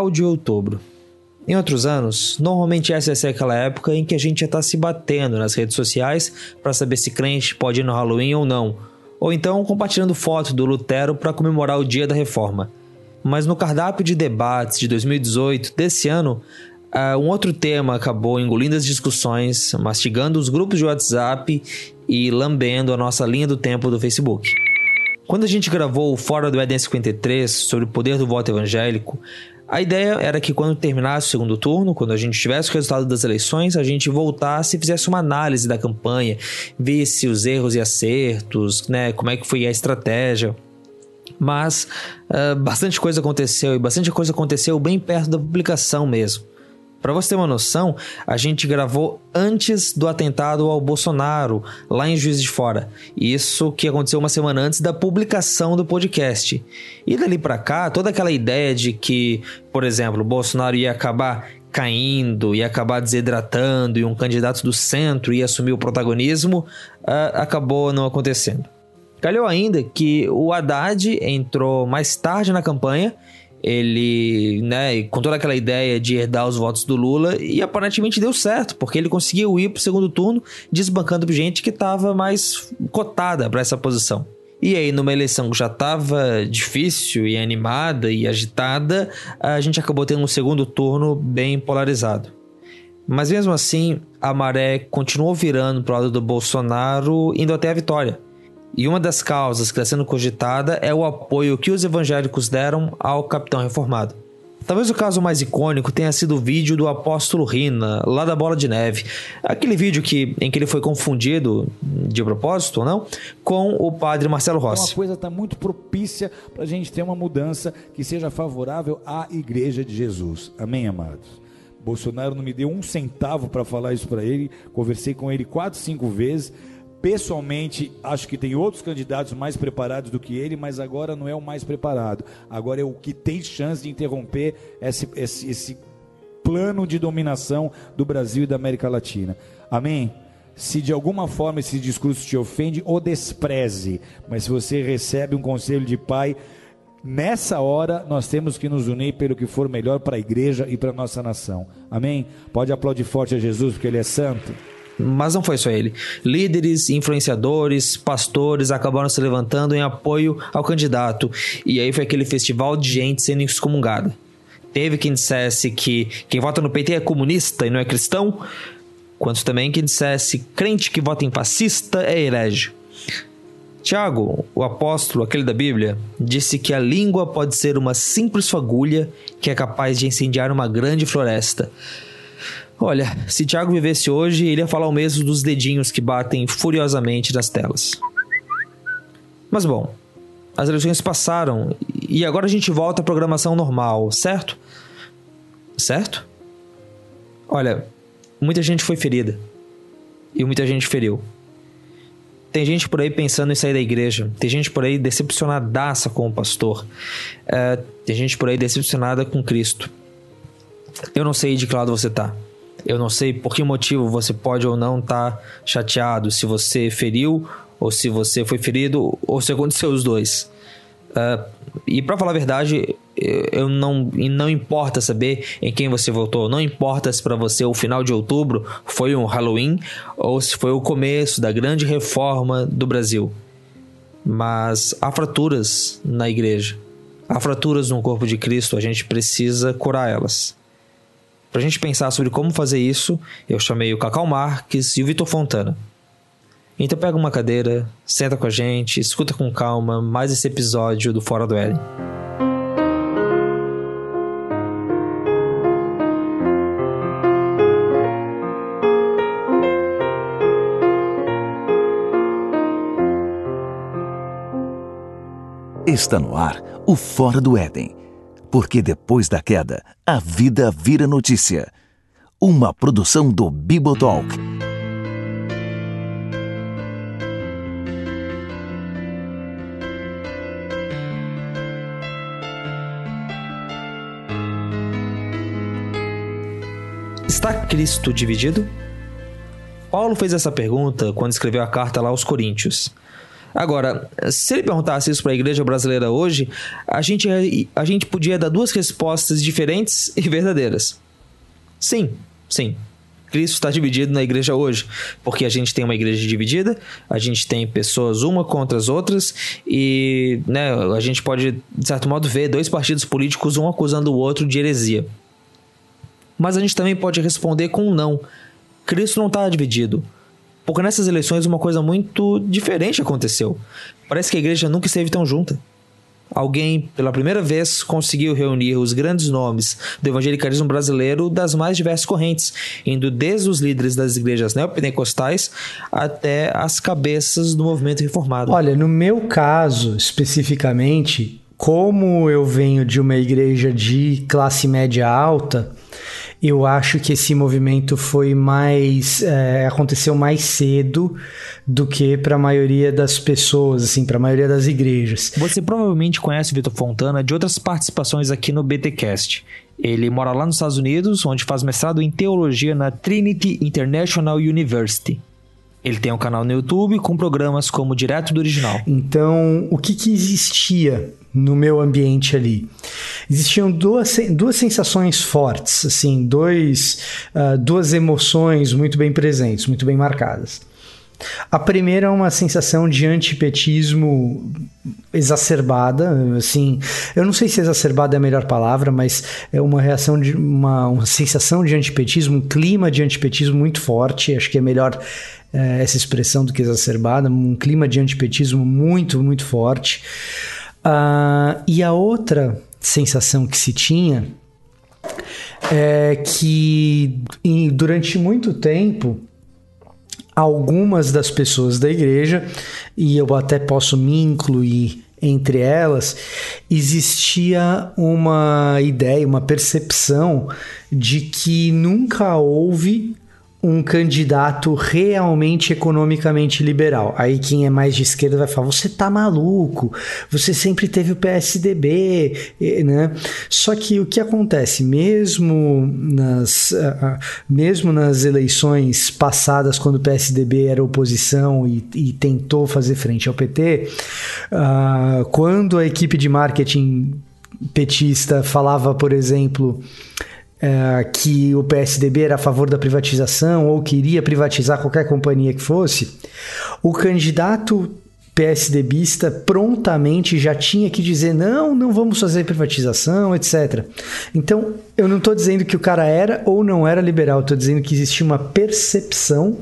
final de outubro. Em outros anos, normalmente essa ser aquela época em que a gente ia estar tá se batendo nas redes sociais para saber se crente pode ir no Halloween ou não, ou então compartilhando foto do Lutero para comemorar o dia da reforma. Mas no cardápio de debates de 2018 desse ano, uh, um outro tema acabou engolindo as discussões, mastigando os grupos de WhatsApp e lambendo a nossa linha do tempo do Facebook. Quando a gente gravou o Fora do Eden 53 sobre o poder do voto evangélico, a ideia era que quando terminasse o segundo turno, quando a gente tivesse o resultado das eleições, a gente voltasse e fizesse uma análise da campanha, visse os erros e acertos, né, como é que foi a estratégia. Mas uh, bastante coisa aconteceu e bastante coisa aconteceu bem perto da publicação mesmo. Para você ter uma noção, a gente gravou antes do atentado ao Bolsonaro, lá em Juiz de Fora. Isso que aconteceu uma semana antes da publicação do podcast. E dali para cá, toda aquela ideia de que, por exemplo, o Bolsonaro ia acabar caindo, ia acabar desidratando e um candidato do centro ia assumir o protagonismo, uh, acabou não acontecendo. Calhou ainda que o Haddad entrou mais tarde na campanha ele, né, com toda aquela ideia de herdar os votos do Lula, e aparentemente deu certo, porque ele conseguiu ir para o segundo turno desbancando gente que estava mais cotada para essa posição. E aí, numa eleição que já estava difícil e animada e agitada, a gente acabou tendo um segundo turno bem polarizado. Mas mesmo assim, a maré continuou virando para o lado do Bolsonaro, indo até a vitória. E uma das causas que está sendo cogitada é o apoio que os evangélicos deram ao capitão reformado. Talvez o caso mais icônico tenha sido o vídeo do apóstolo Rina, lá da Bola de Neve. Aquele vídeo que, em que ele foi confundido, de propósito ou não, com o padre Marcelo Rossi. Então a coisa está muito propícia para a gente ter uma mudança que seja favorável à Igreja de Jesus. Amém, amados? Bolsonaro não me deu um centavo para falar isso para ele. Conversei com ele quatro, cinco vezes Pessoalmente, acho que tem outros candidatos mais preparados do que ele, mas agora não é o mais preparado. Agora é o que tem chance de interromper esse, esse, esse plano de dominação do Brasil e da América Latina. Amém? Se de alguma forma esse discurso te ofende, o despreze. Mas se você recebe um conselho de pai, nessa hora nós temos que nos unir pelo que for melhor para a igreja e para a nossa nação. Amém? Pode aplaudir forte a Jesus, porque Ele é santo. Mas não foi só ele. Líderes, influenciadores, pastores acabaram se levantando em apoio ao candidato. E aí foi aquele festival de gente sendo excomungada. Teve quem dissesse que quem vota no PT é comunista e não é cristão, quanto também quem dissesse crente que vota em fascista é herege. Tiago, o apóstolo, aquele da Bíblia, disse que a língua pode ser uma simples fagulha que é capaz de incendiar uma grande floresta. Olha, se Thiago vivesse hoje, ele ia falar o mesmo dos dedinhos que batem furiosamente nas telas. Mas bom, as eleições passaram e agora a gente volta à programação normal, certo? Certo? Olha, muita gente foi ferida e muita gente feriu. Tem gente por aí pensando em sair da igreja. Tem gente por aí decepcionadaça com o pastor. É, tem gente por aí decepcionada com Cristo. Eu não sei de que lado você tá. Eu não sei por que motivo você pode ou não estar tá chateado, se você feriu ou se você foi ferido ou se aconteceu os dois. Uh, e para falar a verdade, eu não, não importa saber em quem você votou, não importa se para você o final de outubro foi um Halloween ou se foi o começo da grande reforma do Brasil. Mas há fraturas na igreja, há fraturas no corpo de Cristo, a gente precisa curar elas. Para a gente pensar sobre como fazer isso, eu chamei o Cacau Marques e o Vitor Fontana. Então pega uma cadeira, senta com a gente, escuta com calma mais esse episódio do Fora do Éden. Está no ar o Fora do Éden porque depois da queda, a vida vira notícia. Uma produção do Bibotalk. Está Cristo dividido? Paulo fez essa pergunta quando escreveu a carta lá aos Coríntios. Agora, se ele perguntasse isso para a igreja brasileira hoje, a gente, a gente podia dar duas respostas diferentes e verdadeiras. Sim, sim. Cristo está dividido na igreja hoje, porque a gente tem uma igreja dividida, a gente tem pessoas uma contra as outras e né, a gente pode, de certo modo, ver dois partidos políticos um acusando o outro de heresia. Mas a gente também pode responder com um não. Cristo não está dividido. Porque nessas eleições uma coisa muito diferente aconteceu. Parece que a igreja nunca esteve tão junta. Alguém, pela primeira vez, conseguiu reunir os grandes nomes do evangelicalismo brasileiro das mais diversas correntes, indo desde os líderes das igrejas neopentecostais até as cabeças do movimento reformado. Olha, no meu caso, especificamente, como eu venho de uma igreja de classe média alta, eu acho que esse movimento foi mais é, aconteceu mais cedo do que para a maioria das pessoas, assim, para a maioria das igrejas. Você provavelmente conhece o Vitor Fontana de outras participações aqui no BTcast. Ele mora lá nos Estados Unidos, onde faz mestrado em teologia na Trinity International University. Ele tem um canal no YouTube com programas como Direto do Original. Então, o que, que existia no meu ambiente ali? Existiam duas, duas sensações fortes, assim, dois, uh, duas emoções muito bem presentes, muito bem marcadas. A primeira é uma sensação de antipetismo exacerbada, assim, eu não sei se exacerbada é a melhor palavra, mas é uma reação de uma, uma sensação de antipetismo, um clima de antipetismo muito forte, acho que é melhor é, essa expressão do que exacerbada, um clima de antipetismo muito, muito forte. Uh, e a outra sensação que se tinha é que em, durante muito tempo algumas das pessoas da igreja, e eu até posso me incluir entre elas, existia uma ideia, uma percepção de que nunca houve um candidato realmente economicamente liberal. Aí quem é mais de esquerda vai falar: você tá maluco, você sempre teve o PSDB, né? Só que o que acontece, mesmo nas, mesmo nas eleições passadas, quando o PSDB era oposição e, e tentou fazer frente ao PT, uh, quando a equipe de marketing petista falava, por exemplo, é, que o PSDB era a favor da privatização ou queria privatizar qualquer companhia que fosse, o candidato PSDBista prontamente já tinha que dizer não, não vamos fazer privatização, etc. Então, eu não estou dizendo que o cara era ou não era liberal, estou dizendo que existia uma percepção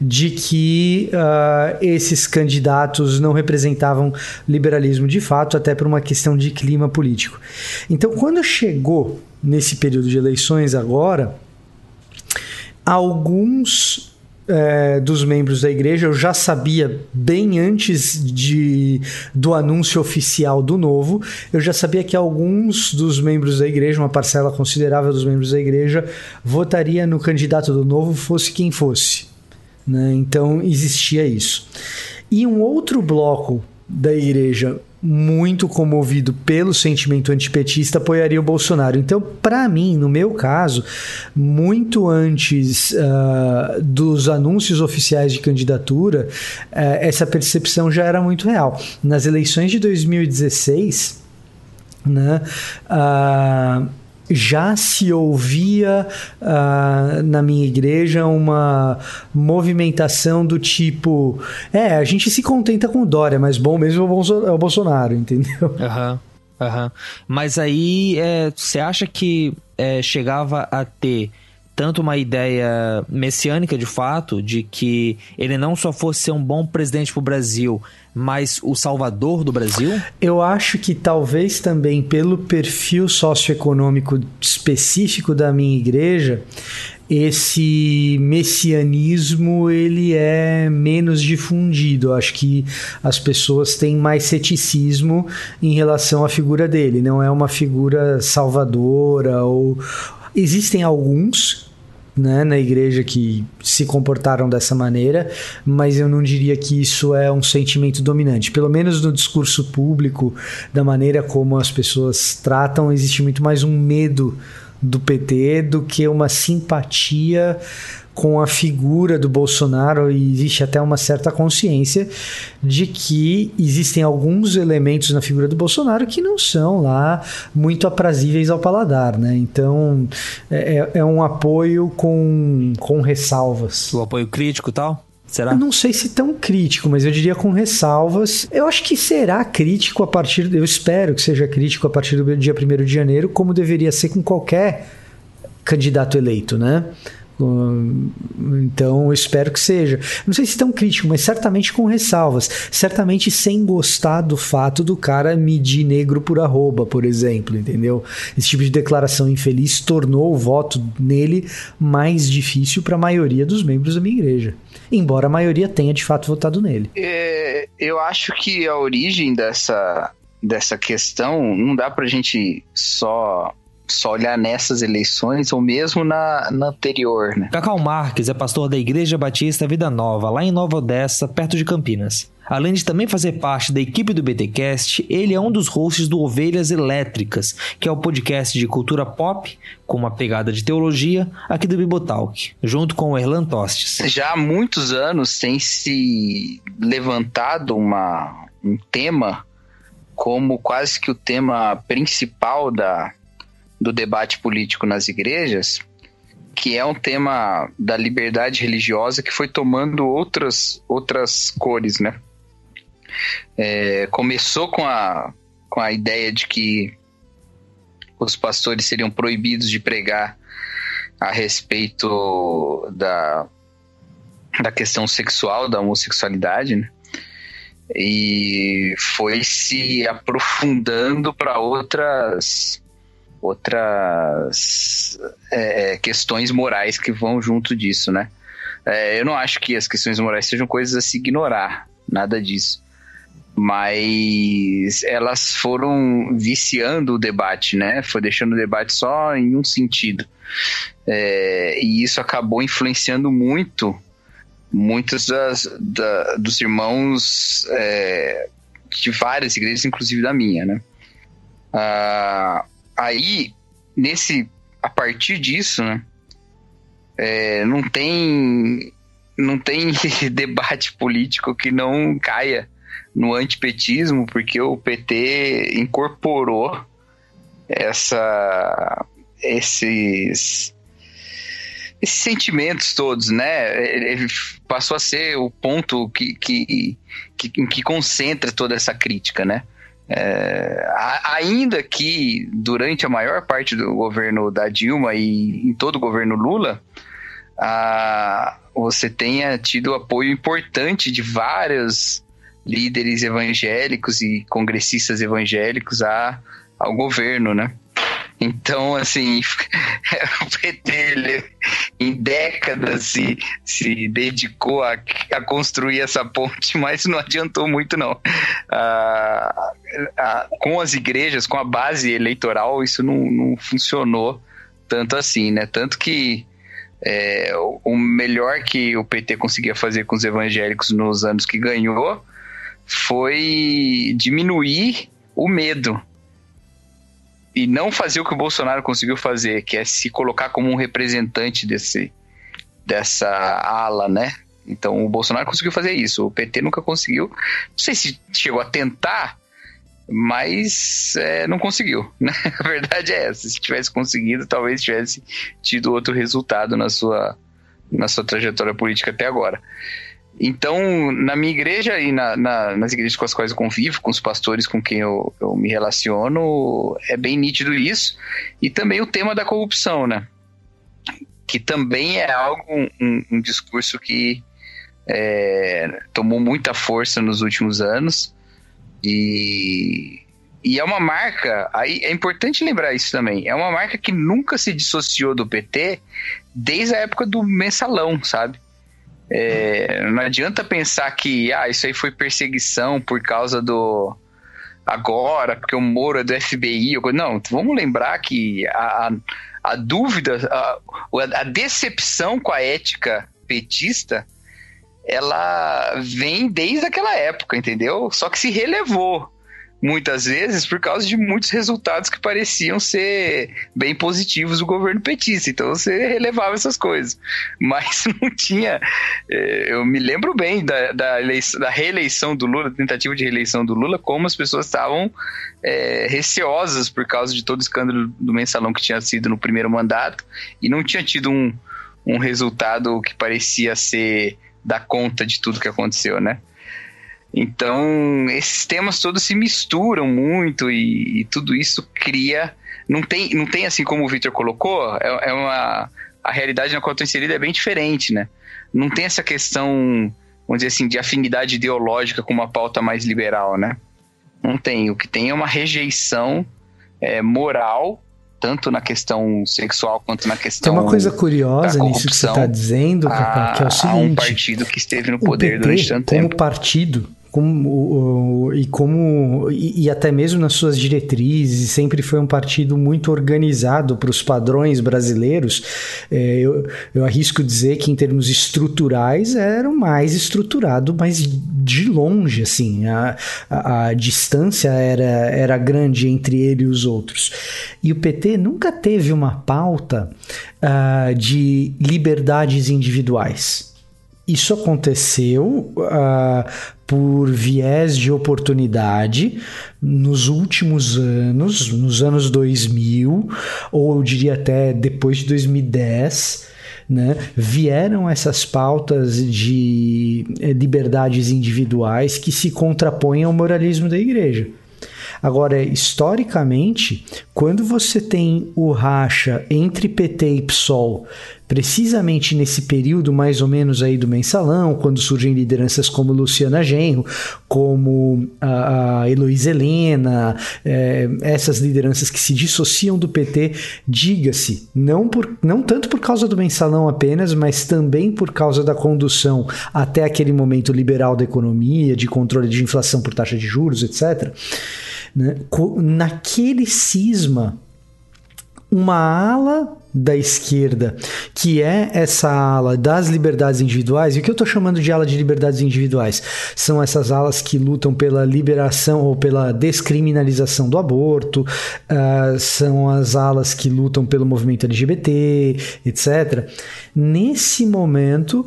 de que uh, esses candidatos não representavam liberalismo de fato, até por uma questão de clima político. Então, quando chegou nesse período de eleições agora, alguns é, dos membros da igreja eu já sabia bem antes de, do anúncio oficial do novo, eu já sabia que alguns dos membros da igreja, uma parcela considerável dos membros da igreja, votaria no candidato do novo, fosse quem fosse. Né? Então existia isso. E um outro bloco da igreja muito comovido pelo sentimento antipetista apoiaria o Bolsonaro. Então, para mim, no meu caso, muito antes uh, dos anúncios oficiais de candidatura, uh, essa percepção já era muito real. Nas eleições de 2016, né, uh, já se ouvia uh, na minha igreja uma movimentação do tipo: é, a gente se contenta com o Dória, mas bom mesmo é o Bolsonaro, entendeu? Aham. Uhum, uhum. Mas aí é, você acha que é, chegava a ter tanto uma ideia messiânica de fato, de que ele não só fosse ser um bom presidente para o Brasil, mas o salvador do Brasil? Eu acho que talvez também pelo perfil socioeconômico específico da minha igreja, esse messianismo ele é menos difundido. Acho que as pessoas têm mais ceticismo em relação à figura dele. Não é uma figura salvadora ou existem alguns né, na igreja que se comportaram dessa maneira, mas eu não diria que isso é um sentimento dominante. Pelo menos no discurso público, da maneira como as pessoas tratam, existe muito mais um medo do PT do que uma simpatia com a figura do Bolsonaro e existe até uma certa consciência de que existem alguns elementos na figura do Bolsonaro que não são lá muito aprazíveis ao paladar, né? Então é, é um apoio com, com ressalvas. O apoio crítico e tal? Será? Eu não sei se tão crítico, mas eu diria com ressalvas. Eu acho que será crítico a partir. Eu espero que seja crítico a partir do dia 1 de janeiro, como deveria ser com qualquer candidato eleito, né? Então, espero que seja. Não sei se tão crítico, mas certamente com ressalvas. Certamente sem gostar do fato do cara medir negro por arroba, por exemplo, entendeu? Esse tipo de declaração infeliz tornou o voto nele mais difícil para a maioria dos membros da minha igreja. Embora a maioria tenha de fato votado nele. É, eu acho que a origem dessa, dessa questão não dá pra gente só só olhar nessas eleições ou mesmo na, na anterior, né? Cacau Marques é pastor da Igreja Batista Vida Nova, lá em Nova Odessa, perto de Campinas. Além de também fazer parte da equipe do BTcast, ele é um dos hosts do Ovelhas Elétricas, que é o podcast de cultura pop com uma pegada de teologia aqui do Bibotalk, junto com o Erlan Tostes. Já há muitos anos tem se levantado uma, um tema como quase que o tema principal da, do debate político nas igrejas, que é um tema da liberdade religiosa que foi tomando outras, outras cores, né? É, começou com a, com a ideia de que os pastores seriam proibidos de pregar a respeito da, da questão sexual, da homossexualidade, né? E foi se aprofundando para outras outras é, é, questões morais que vão junto disso, né? É, eu não acho que as questões morais sejam coisas a se ignorar, nada disso. Mas elas foram viciando o debate, né? Foi deixando o debate só em um sentido. É, e isso acabou influenciando muito muitos das, da, dos irmãos é, de várias igrejas, inclusive da minha, né? Ah, aí, nesse, a partir disso, né, é, não tem não tem debate político que não caia no antipetismo, porque o PT incorporou essa esses esses sentimentos todos, né? Ele passou a ser o ponto que, que, que, que concentra toda essa crítica, né? É, ainda que durante a maior parte do governo da Dilma e em todo o governo Lula, a, você tenha tido apoio importante de vários líderes evangélicos e congressistas evangélicos a, ao governo, né? Então, assim, o PT ele, em décadas se, se dedicou a, a construir essa ponte, mas não adiantou muito, não. Ah, ah, com as igrejas, com a base eleitoral, isso não, não funcionou tanto assim, né? Tanto que é, o melhor que o PT conseguia fazer com os evangélicos nos anos que ganhou foi diminuir o medo e não fazer o que o Bolsonaro conseguiu fazer, que é se colocar como um representante desse, dessa ala, né? Então o Bolsonaro conseguiu fazer isso, o PT nunca conseguiu. Não sei se chegou a tentar, mas é, não conseguiu, né? A verdade é essa. Se tivesse conseguido, talvez tivesse tido outro resultado na sua, na sua trajetória política até agora. Então, na minha igreja e na, na, nas igrejas com as quais eu convivo, com os pastores com quem eu, eu me relaciono, é bem nítido isso. E também o tema da corrupção, né? Que também é algo, um, um discurso que é, tomou muita força nos últimos anos. E, e é uma marca, aí é importante lembrar isso também, é uma marca que nunca se dissociou do PT desde a época do mensalão, sabe? É, não adianta pensar que ah, isso aí foi perseguição por causa do. Agora, porque o Moro é do FBI. Não, vamos lembrar que a, a, a dúvida, a, a decepção com a ética petista, ela vem desde aquela época, entendeu? Só que se relevou. Muitas vezes por causa de muitos resultados que pareciam ser bem positivos do governo petista. Então você relevava essas coisas. Mas não tinha. É, eu me lembro bem da, da, eleição, da reeleição do Lula, tentativa de reeleição do Lula, como as pessoas estavam é, receosas por causa de todo o escândalo do mensalão que tinha sido no primeiro mandato e não tinha tido um, um resultado que parecia ser dar conta de tudo que aconteceu, né? Então, esses temas todos se misturam muito e, e tudo isso cria. Não tem, não tem assim como o Victor colocou, é, é uma. A realidade na qual eu estou inserida é bem diferente, né? Não tem essa questão, vamos dizer assim, de afinidade ideológica com uma pauta mais liberal, né? Não tem. O que tem é uma rejeição é, moral tanto na questão sexual quanto na questão. Tem uma coisa curiosa nisso que você está dizendo, Cacá, que é o seguinte: um partido que esteve no poder PT, durante tanto como tempo. partido, como, e como e, e, até mesmo nas suas diretrizes sempre foi um partido muito organizado para os padrões brasileiros. É, eu, eu arrisco dizer que em termos estruturais era o mais estruturado mas de longe assim a, a, a distância era, era grande entre ele e os outros. E o PT nunca teve uma pauta uh, de liberdades individuais. Isso aconteceu uh, por viés de oportunidade nos últimos anos, nos anos 2000, ou eu diria até depois de 2010. Né, vieram essas pautas de eh, liberdades individuais que se contrapõem ao moralismo da igreja. Agora, historicamente, quando você tem o racha entre PT e PSOL, precisamente nesse período mais ou menos aí do mensalão, quando surgem lideranças como Luciana Genro, como a, a Heloísa Helena, é, essas lideranças que se dissociam do PT, diga-se, não, por, não tanto por causa do mensalão apenas, mas também por causa da condução até aquele momento liberal da economia, de controle de inflação por taxa de juros, etc né? naquele cisma, uma ala da esquerda, que é essa ala das liberdades individuais, e o que eu estou chamando de ala de liberdades individuais são essas alas que lutam pela liberação ou pela descriminalização do aborto, uh, são as alas que lutam pelo movimento LGBT, etc. Nesse momento,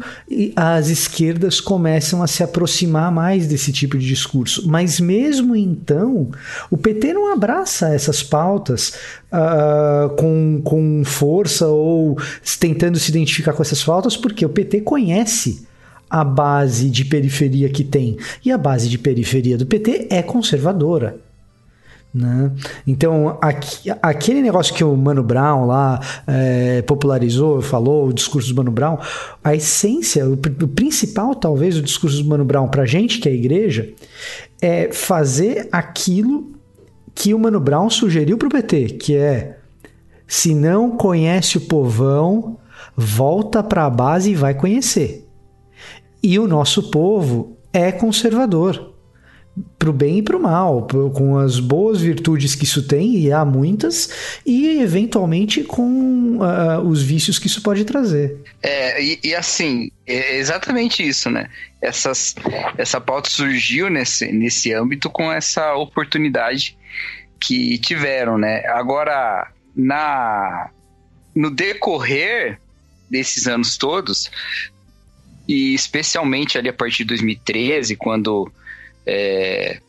as esquerdas começam a se aproximar mais desse tipo de discurso, mas mesmo então, o PT não abraça essas pautas uh, com, com força ou tentando se identificar com essas faltas, porque o PT conhece a base de periferia que tem. E a base de periferia do PT é conservadora. Né? Então, aqui, aquele negócio que o Mano Brown lá é, popularizou, falou, o discurso do Mano Brown, a essência, o, o principal, talvez, do discurso do Mano Brown para gente, que é a igreja, é fazer aquilo que o Mano Brown sugeriu para o PT, que é se não conhece o povão, volta para a base e vai conhecer. E o nosso povo é conservador, para o bem e para o mal, com as boas virtudes que isso tem, e há muitas, e eventualmente com uh, os vícios que isso pode trazer. É, e, e, assim, é exatamente isso, né? Essas, essa pauta surgiu nesse, nesse âmbito com essa oportunidade que tiveram, né? Agora, na no decorrer desses anos todos, e especialmente ali a partir de 2013, quando é,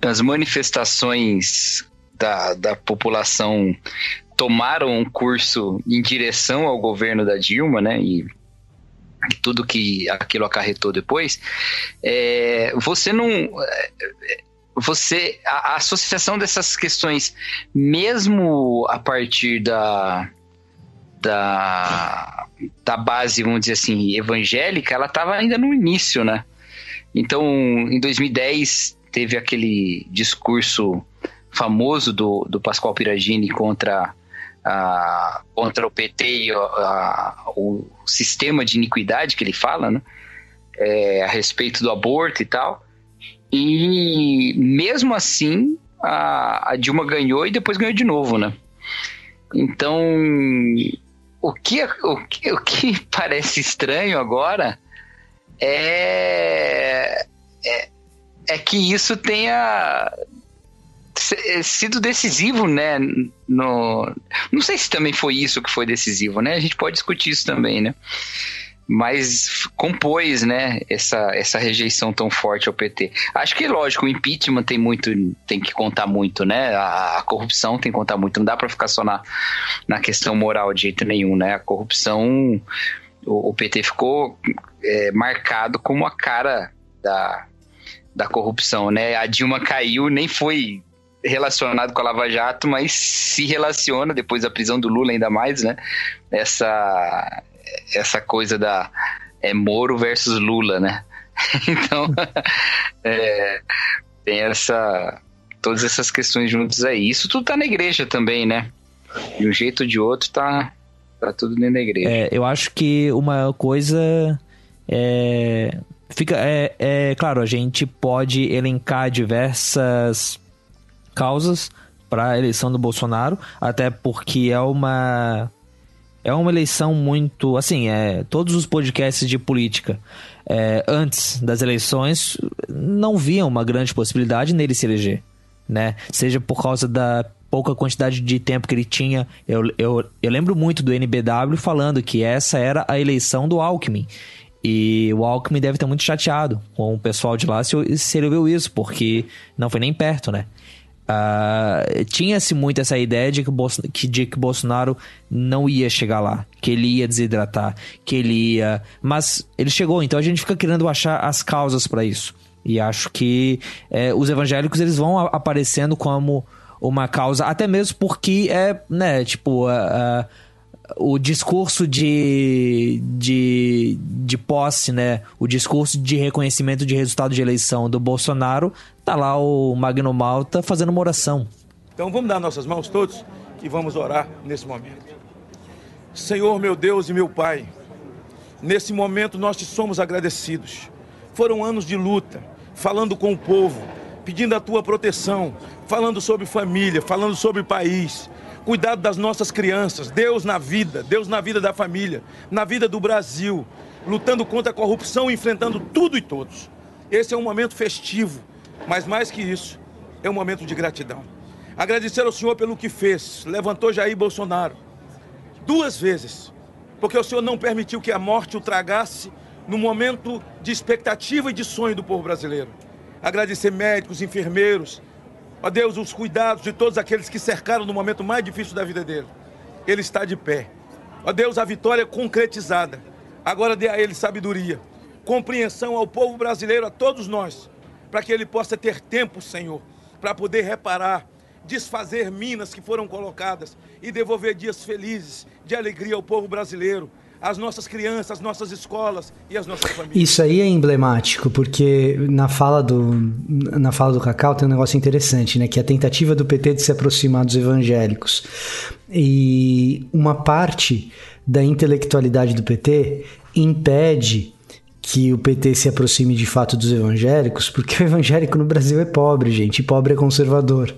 as manifestações da, da população tomaram um curso em direção ao governo da Dilma, né? E tudo que aquilo acarretou depois, é, você não você a, a, associação dessas questões, mesmo a partir da da, da base, vamos dizer assim, evangélica, ela estava ainda no início, né? Então, em 2010 teve aquele discurso famoso do, do Pascoal Piragini contra a, contra o PT e a, o sistema de iniquidade que ele fala, né? É, a respeito do aborto e tal. E mesmo assim, a, a Dilma ganhou e depois ganhou de novo, né? Então, o que, o que, o que parece estranho agora é, é, é que isso tenha sido decisivo, né? No, não sei se também foi isso que foi decisivo, né? A gente pode discutir isso também, né? Mas compôs, né, essa, essa rejeição tão forte ao PT. Acho que, lógico, o impeachment tem muito, tem que contar muito, né? A, a corrupção tem que contar muito. Não dá para ficar só na, na questão moral de jeito nenhum, né? A corrupção, o, o PT ficou é, marcado como a cara da, da corrupção, né? A Dilma caiu, nem foi relacionado com a Lava Jato, mas se relaciona depois da prisão do Lula ainda mais, né? Essa essa coisa da é Moro versus Lula, né? então é, tem essa todas essas questões juntas aí. Isso tudo tá na igreja também, né? De um jeito ou de outro tá tá tudo dentro da igreja. É, eu acho que uma coisa é fica é, é claro a gente pode elencar diversas causas para a eleição do Bolsonaro, até porque é uma é uma eleição muito assim, é todos os podcasts de política é, antes das eleições não viam uma grande possibilidade nele se eleger, né? Seja por causa da pouca quantidade de tempo que ele tinha. Eu, eu, eu lembro muito do NBW falando que essa era a eleição do Alckmin. E o Alckmin deve estar muito chateado com o pessoal de lá se, se ele viu isso, porque não foi nem perto, né? Uh, Tinha-se muito essa ideia de que, Bolson que, de que Bolsonaro não ia chegar lá, que ele ia desidratar, que ele ia. Mas ele chegou, então a gente fica querendo achar as causas para isso. E acho que é, os evangélicos eles vão aparecendo como uma causa, até mesmo porque é, né, tipo, uh, uh, o discurso de, de, de posse, né? O discurso de reconhecimento de resultado de eleição do Bolsonaro, tá lá o Magno Malta fazendo uma oração. Então vamos dar nossas mãos todos e vamos orar nesse momento. Senhor, meu Deus e meu Pai, nesse momento nós te somos agradecidos. Foram anos de luta, falando com o povo, pedindo a tua proteção, falando sobre família, falando sobre país, cuidado das nossas crianças, Deus na vida, Deus na vida da família, na vida do Brasil, lutando contra a corrupção, enfrentando tudo e todos. Esse é um momento festivo, mas mais que isso, é um momento de gratidão. Agradecer ao Senhor pelo que fez, levantou Jair Bolsonaro duas vezes, porque o Senhor não permitiu que a morte o tragasse no momento de expectativa e de sonho do povo brasileiro. Agradecer médicos, enfermeiros, Ó Deus, os cuidados de todos aqueles que cercaram no momento mais difícil da vida dele. Ele está de pé. Ó Deus, a vitória concretizada. Agora dê a ele sabedoria, compreensão ao povo brasileiro, a todos nós, para que ele possa ter tempo, Senhor, para poder reparar, desfazer minas que foram colocadas e devolver dias felizes, de alegria ao povo brasileiro as nossas crianças, as nossas escolas e as nossas famílias. Isso aí é emblemático, porque na fala do, na fala do Cacau tem um negócio interessante, né? Que é a tentativa do PT de se aproximar dos evangélicos. E uma parte da intelectualidade do PT impede que o PT se aproxime de fato dos evangélicos, porque o evangélico no Brasil é pobre, gente, e pobre é conservador.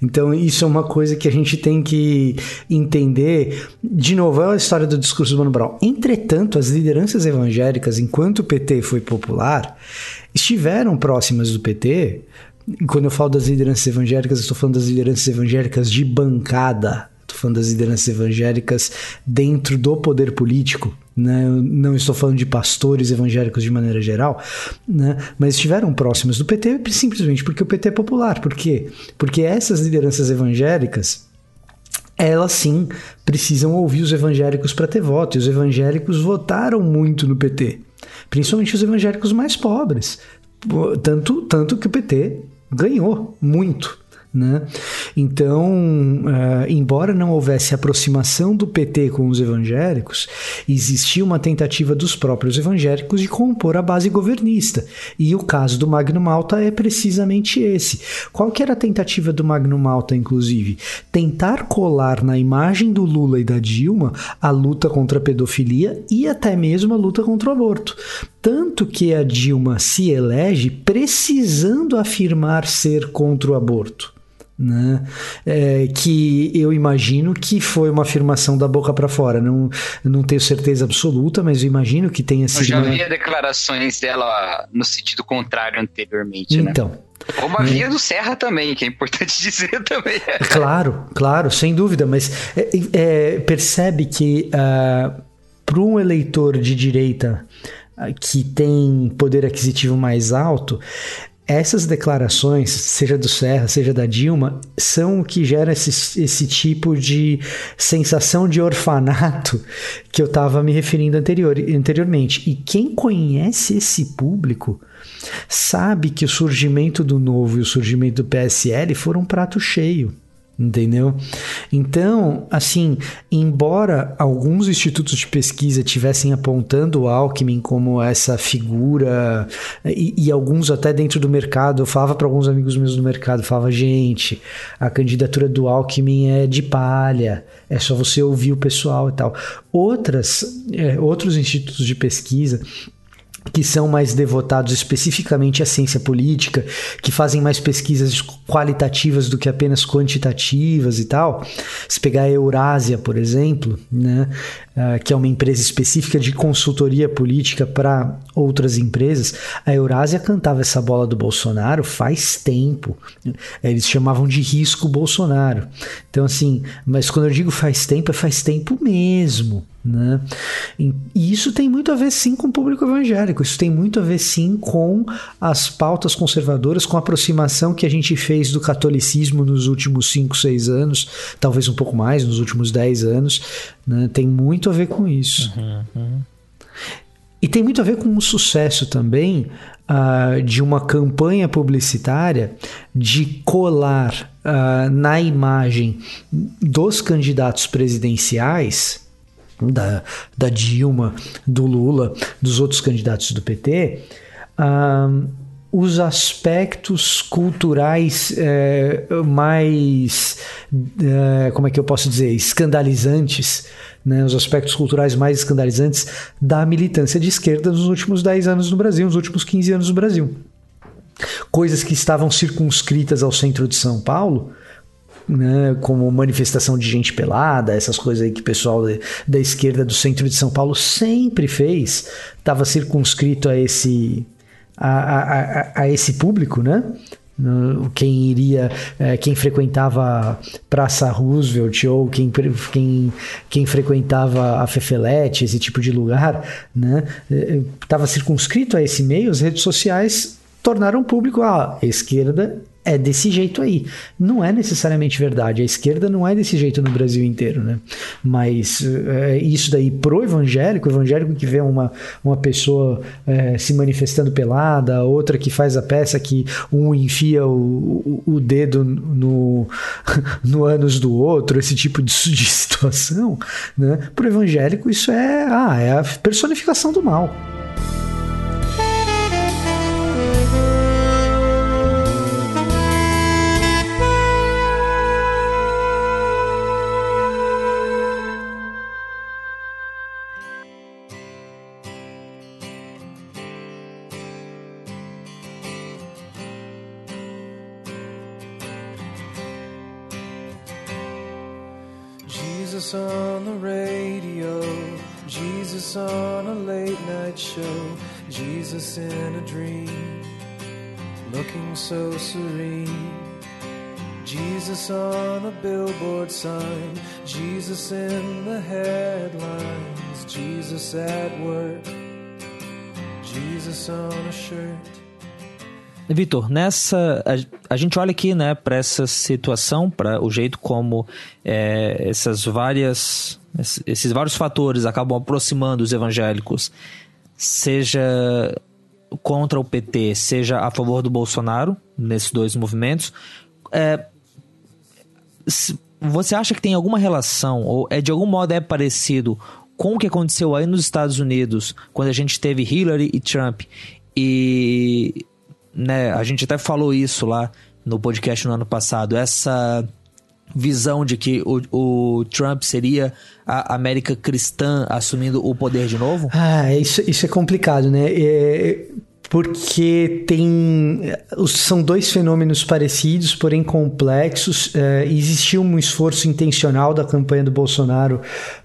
Então, isso é uma coisa que a gente tem que entender. De novo, é a história do discurso do Mano Brown. Entretanto, as lideranças evangélicas, enquanto o PT foi popular, estiveram próximas do PT. E quando eu falo das lideranças evangélicas, eu estou falando das lideranças evangélicas de bancada, estou falando das lideranças evangélicas dentro do poder político, né? Não estou falando de pastores evangélicos de maneira geral, né? mas estiveram próximos do PT simplesmente porque o PT é popular. Por quê? Porque essas lideranças evangélicas elas sim precisam ouvir os evangélicos para ter voto. E os evangélicos votaram muito no PT, principalmente os evangélicos mais pobres. Tanto, tanto que o PT ganhou muito. Né? Então, uh, embora não houvesse aproximação do PT com os evangélicos, existia uma tentativa dos próprios evangélicos de compor a base governista. E o caso do Magno Malta é precisamente esse. Qual que era a tentativa do Magno Malta, inclusive? Tentar colar na imagem do Lula e da Dilma a luta contra a pedofilia e até mesmo a luta contra o aborto. Tanto que a Dilma se elege precisando afirmar ser contra o aborto. Né? É, que eu imagino que foi uma afirmação da boca para fora. Não, não tenho certeza absoluta, mas eu imagino que tenha sido. Eu já vi declarações dela no sentido contrário anteriormente. Né? Então. Né? Como havia do Serra também, que é importante dizer também. Claro, claro, sem dúvida, mas é, é, percebe que uh, ah, para um eleitor de direita uh, que tem poder aquisitivo mais alto, essas declarações, seja do Serra, seja da Dilma, são o que gera esse, esse tipo de sensação de orfanato que eu estava me referindo anterior, anteriormente. E quem conhece esse público sabe que o surgimento do Novo e o surgimento do PSL foram um prato cheio entendeu? Então, assim, embora alguns institutos de pesquisa tivessem apontando o Alckmin como essa figura e, e alguns até dentro do mercado, eu falava para alguns amigos meus do mercado, falava, gente, a candidatura do Alckmin é de palha, é só você ouvir o pessoal e tal. Outras, é, outros institutos de pesquisa que são mais devotados especificamente à ciência política, que fazem mais pesquisas qualitativas do que apenas quantitativas e tal. Se pegar a Eurásia, por exemplo, né, uh, que é uma empresa específica de consultoria política para outras empresas, a Eurásia cantava essa bola do Bolsonaro faz tempo. Eles chamavam de risco Bolsonaro. Então, assim, mas quando eu digo faz tempo, é faz tempo mesmo. Né? E isso tem muito a ver sim com o público evangélico, isso tem muito a ver sim com as pautas conservadoras, com a aproximação que a gente fez do catolicismo nos últimos 5, 6 anos, talvez um pouco mais, nos últimos 10 anos, né? tem muito a ver com isso. Uhum, uhum. E tem muito a ver com o sucesso também uh, de uma campanha publicitária de colar uh, na imagem dos candidatos presidenciais da, da Dilma, do Lula, dos outros candidatos do PT, os aspectos culturais é, mais, é, como é que eu posso dizer, escandalizantes, né, os aspectos culturais mais escandalizantes da militância de esquerda nos últimos 10 anos no Brasil, nos últimos 15 anos no Brasil. Coisas que estavam circunscritas ao centro de São Paulo, né, como manifestação de gente pelada, essas coisas aí que o pessoal da esquerda do centro de São Paulo sempre fez, estava circunscrito a esse, a, a, a, esse público, né? Quem iria, é, quem frequentava Praça Roosevelt ou quem, quem, quem frequentava a Fefelete, esse tipo de lugar, né? Estava é, circunscrito a esse meio, as redes sociais tornaram público a esquerda é desse jeito aí. Não é necessariamente verdade. A esquerda não é desse jeito no Brasil inteiro, né? Mas é, isso daí pro evangélico, evangélico que vê uma, uma pessoa é, se manifestando pelada, outra que faz a peça que um enfia o, o, o dedo no, no ânus do outro, esse tipo de, de situação, né? Pro evangélico isso é, ah, é a personificação do mal. In a dream, looking so serene. Jesus on a billboard sign, Jesus in the headlines, Jesus at work, Jesus on a shirt. Vitor, nessa a, a, gente olha aqui, né, para essa situação, para o jeito como é, essas várias esses vários fatores acabam aproximando os evangélicos seja contra o PT, seja a favor do Bolsonaro, nesses dois movimentos. É, você acha que tem alguma relação, ou é de algum modo é parecido com o que aconteceu aí nos Estados Unidos, quando a gente teve Hillary e Trump, e né, a gente até falou isso lá no podcast no ano passado, essa visão de que o, o Trump seria a América cristã assumindo o poder de novo? Ah, isso, isso é complicado, né? É, porque tem são dois fenômenos parecidos, porém complexos. É, existiu um esforço intencional da campanha do Bolsonaro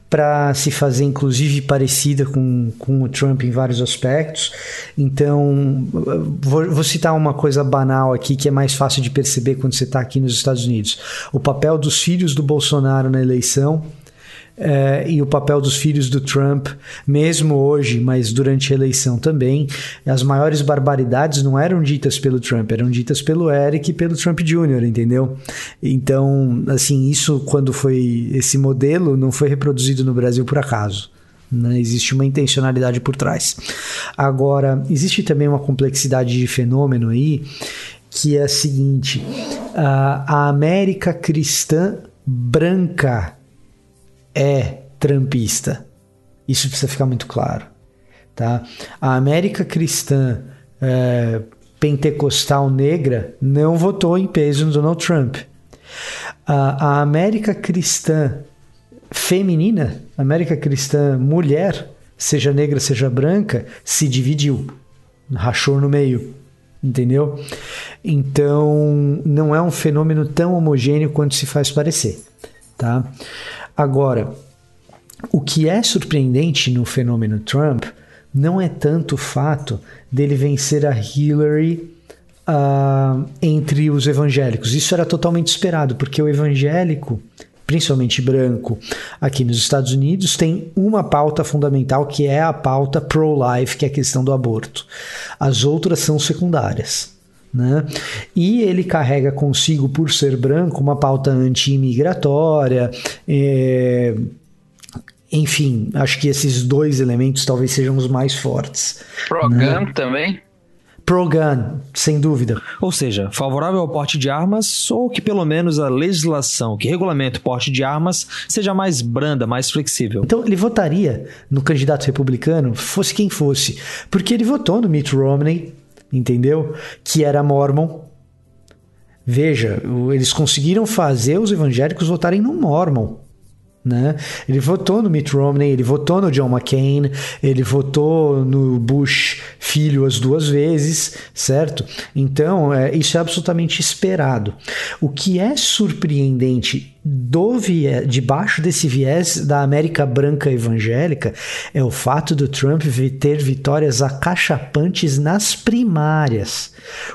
para se fazer, inclusive, parecida com, com o Trump em vários aspectos. Então, vou, vou citar uma coisa banal aqui que é mais fácil de perceber quando você está aqui nos Estados Unidos: o papel dos filhos do Bolsonaro na eleição é, e o papel dos filhos do Trump, mesmo hoje, mas durante a eleição também, as maiores barbaridades não eram ditas pelo Trump, eram ditas pelo Eric e pelo Trump Jr., entendeu? Então, assim, isso quando foi esse modelo não foi reproduzido no Brasil por acaso. Né? Existe uma intencionalidade por trás. Agora, existe também uma complexidade de fenômeno aí, que é a seguinte: a América cristã branca é trampista. Isso precisa ficar muito claro. Tá? A América cristã é, pentecostal negra não votou em peso no Donald Trump. A, a América cristã feminina, América cristã mulher, seja negra, seja branca, se dividiu, rachou no meio. Entendeu? Então, não é um fenômeno tão homogêneo quanto se faz parecer. Tá? Agora, o que é surpreendente no fenômeno Trump não é tanto o fato dele vencer a Hillary uh, entre os evangélicos. Isso era totalmente esperado, porque o evangélico, principalmente branco, aqui nos Estados Unidos, tem uma pauta fundamental que é a pauta pro-life, que é a questão do aborto. As outras são secundárias. Né? E ele carrega consigo, por ser branco, uma pauta anti-imigratória. É... Enfim, acho que esses dois elementos talvez sejam os mais fortes. Pro-gun né? também? Pro-gun, sem dúvida. Ou seja, favorável ao porte de armas ou que pelo menos a legislação que regulamenta o porte de armas seja mais branda, mais flexível. Então ele votaria no candidato republicano, fosse quem fosse, porque ele votou no Mitt Romney, entendeu? Que era mormon. Veja, eles conseguiram fazer os evangélicos votarem no mormon. Né? Ele votou no Mitt Romney, ele votou no John McCain, ele votou no Bush filho as duas vezes, certo? Então, é, isso é absolutamente esperado. O que é surpreendente do viés, debaixo desse viés da América branca evangélica é o fato do Trump ter vitórias acachapantes nas primárias,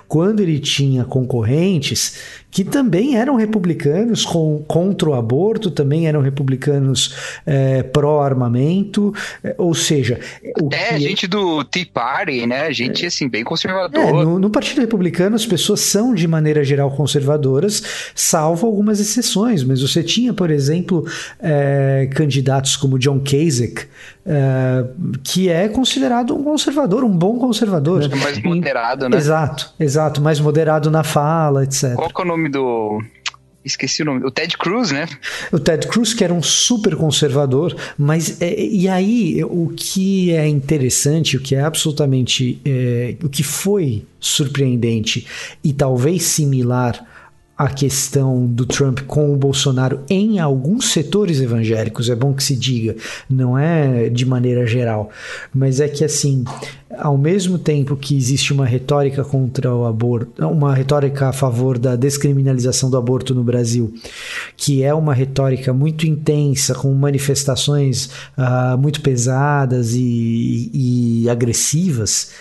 quando ele tinha concorrentes que também eram republicanos com, contra o aborto, também eram republicanos é, pró-armamento, é, ou seja... é, que... gente do Tea Party, né? Gente, assim, bem conservador. É, no, no, Partido Republicano as pessoas são, de maneira geral, conservadoras, salvo algumas exceções, mas você tinha, por exemplo, é, candidatos como John Kasich, é, que é considerado um conservador, um bom conservador. Mais moderado, né? Exato, exato, mais moderado na fala, etc. Qual que é o nome do esqueci o nome, o Ted Cruz, né? O Ted Cruz, que era um super conservador, mas é, e aí o que é interessante, o que é absolutamente, é, o que foi surpreendente e talvez similar a questão do Trump com o Bolsonaro em alguns setores evangélicos, é bom que se diga, não é de maneira geral, mas é que assim, ao mesmo tempo que existe uma retórica contra o aborto, uma retórica a favor da descriminalização do aborto no Brasil, que é uma retórica muito intensa, com manifestações uh, muito pesadas e, e agressivas,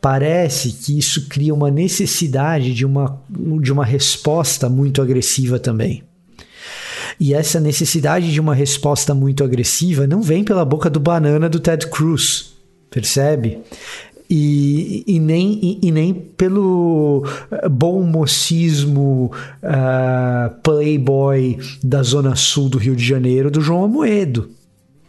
parece que isso cria uma necessidade de uma, de uma resposta muito agressiva também. E essa necessidade de uma resposta muito agressiva não vem pela boca do banana do Ted Cruz, percebe? E, e, nem, e, e nem pelo eh, bom mocismo uh, playboy da zona sul do Rio de Janeiro do João Amoedo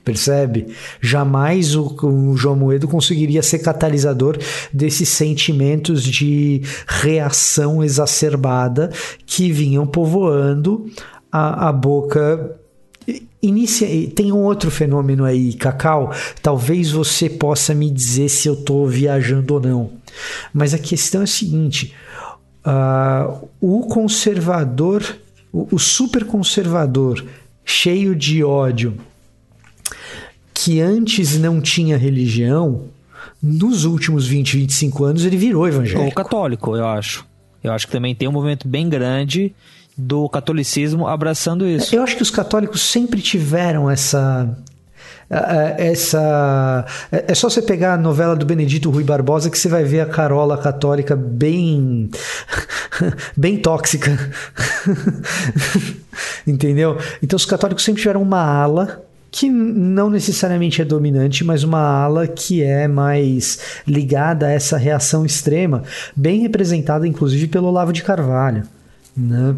Percebe? Jamais o, o, João Moedo conseguiria ser catalisador desses sentimentos de reação exacerbada que vinham povoando a, a boca. Inicia, tem um outro fenômeno aí, Cacau. Talvez você possa me dizer se eu estou viajando ou não. Mas a questão é a seguinte: uh, o conservador, o, o super conservador, cheio de ódio, que antes não tinha religião, nos últimos 20, 25 anos ele virou evangélico. Ou católico, eu acho. Eu acho que também tem um movimento bem grande do catolicismo abraçando isso. Eu acho que os católicos sempre tiveram essa essa é só você pegar a novela do Benedito Rui Barbosa que você vai ver a Carola católica bem bem tóxica entendeu então os católicos sempre tiveram uma ala que não necessariamente é dominante, mas uma ala que é mais ligada a essa reação extrema, bem representada inclusive pelo Olavo de Carvalho. Né?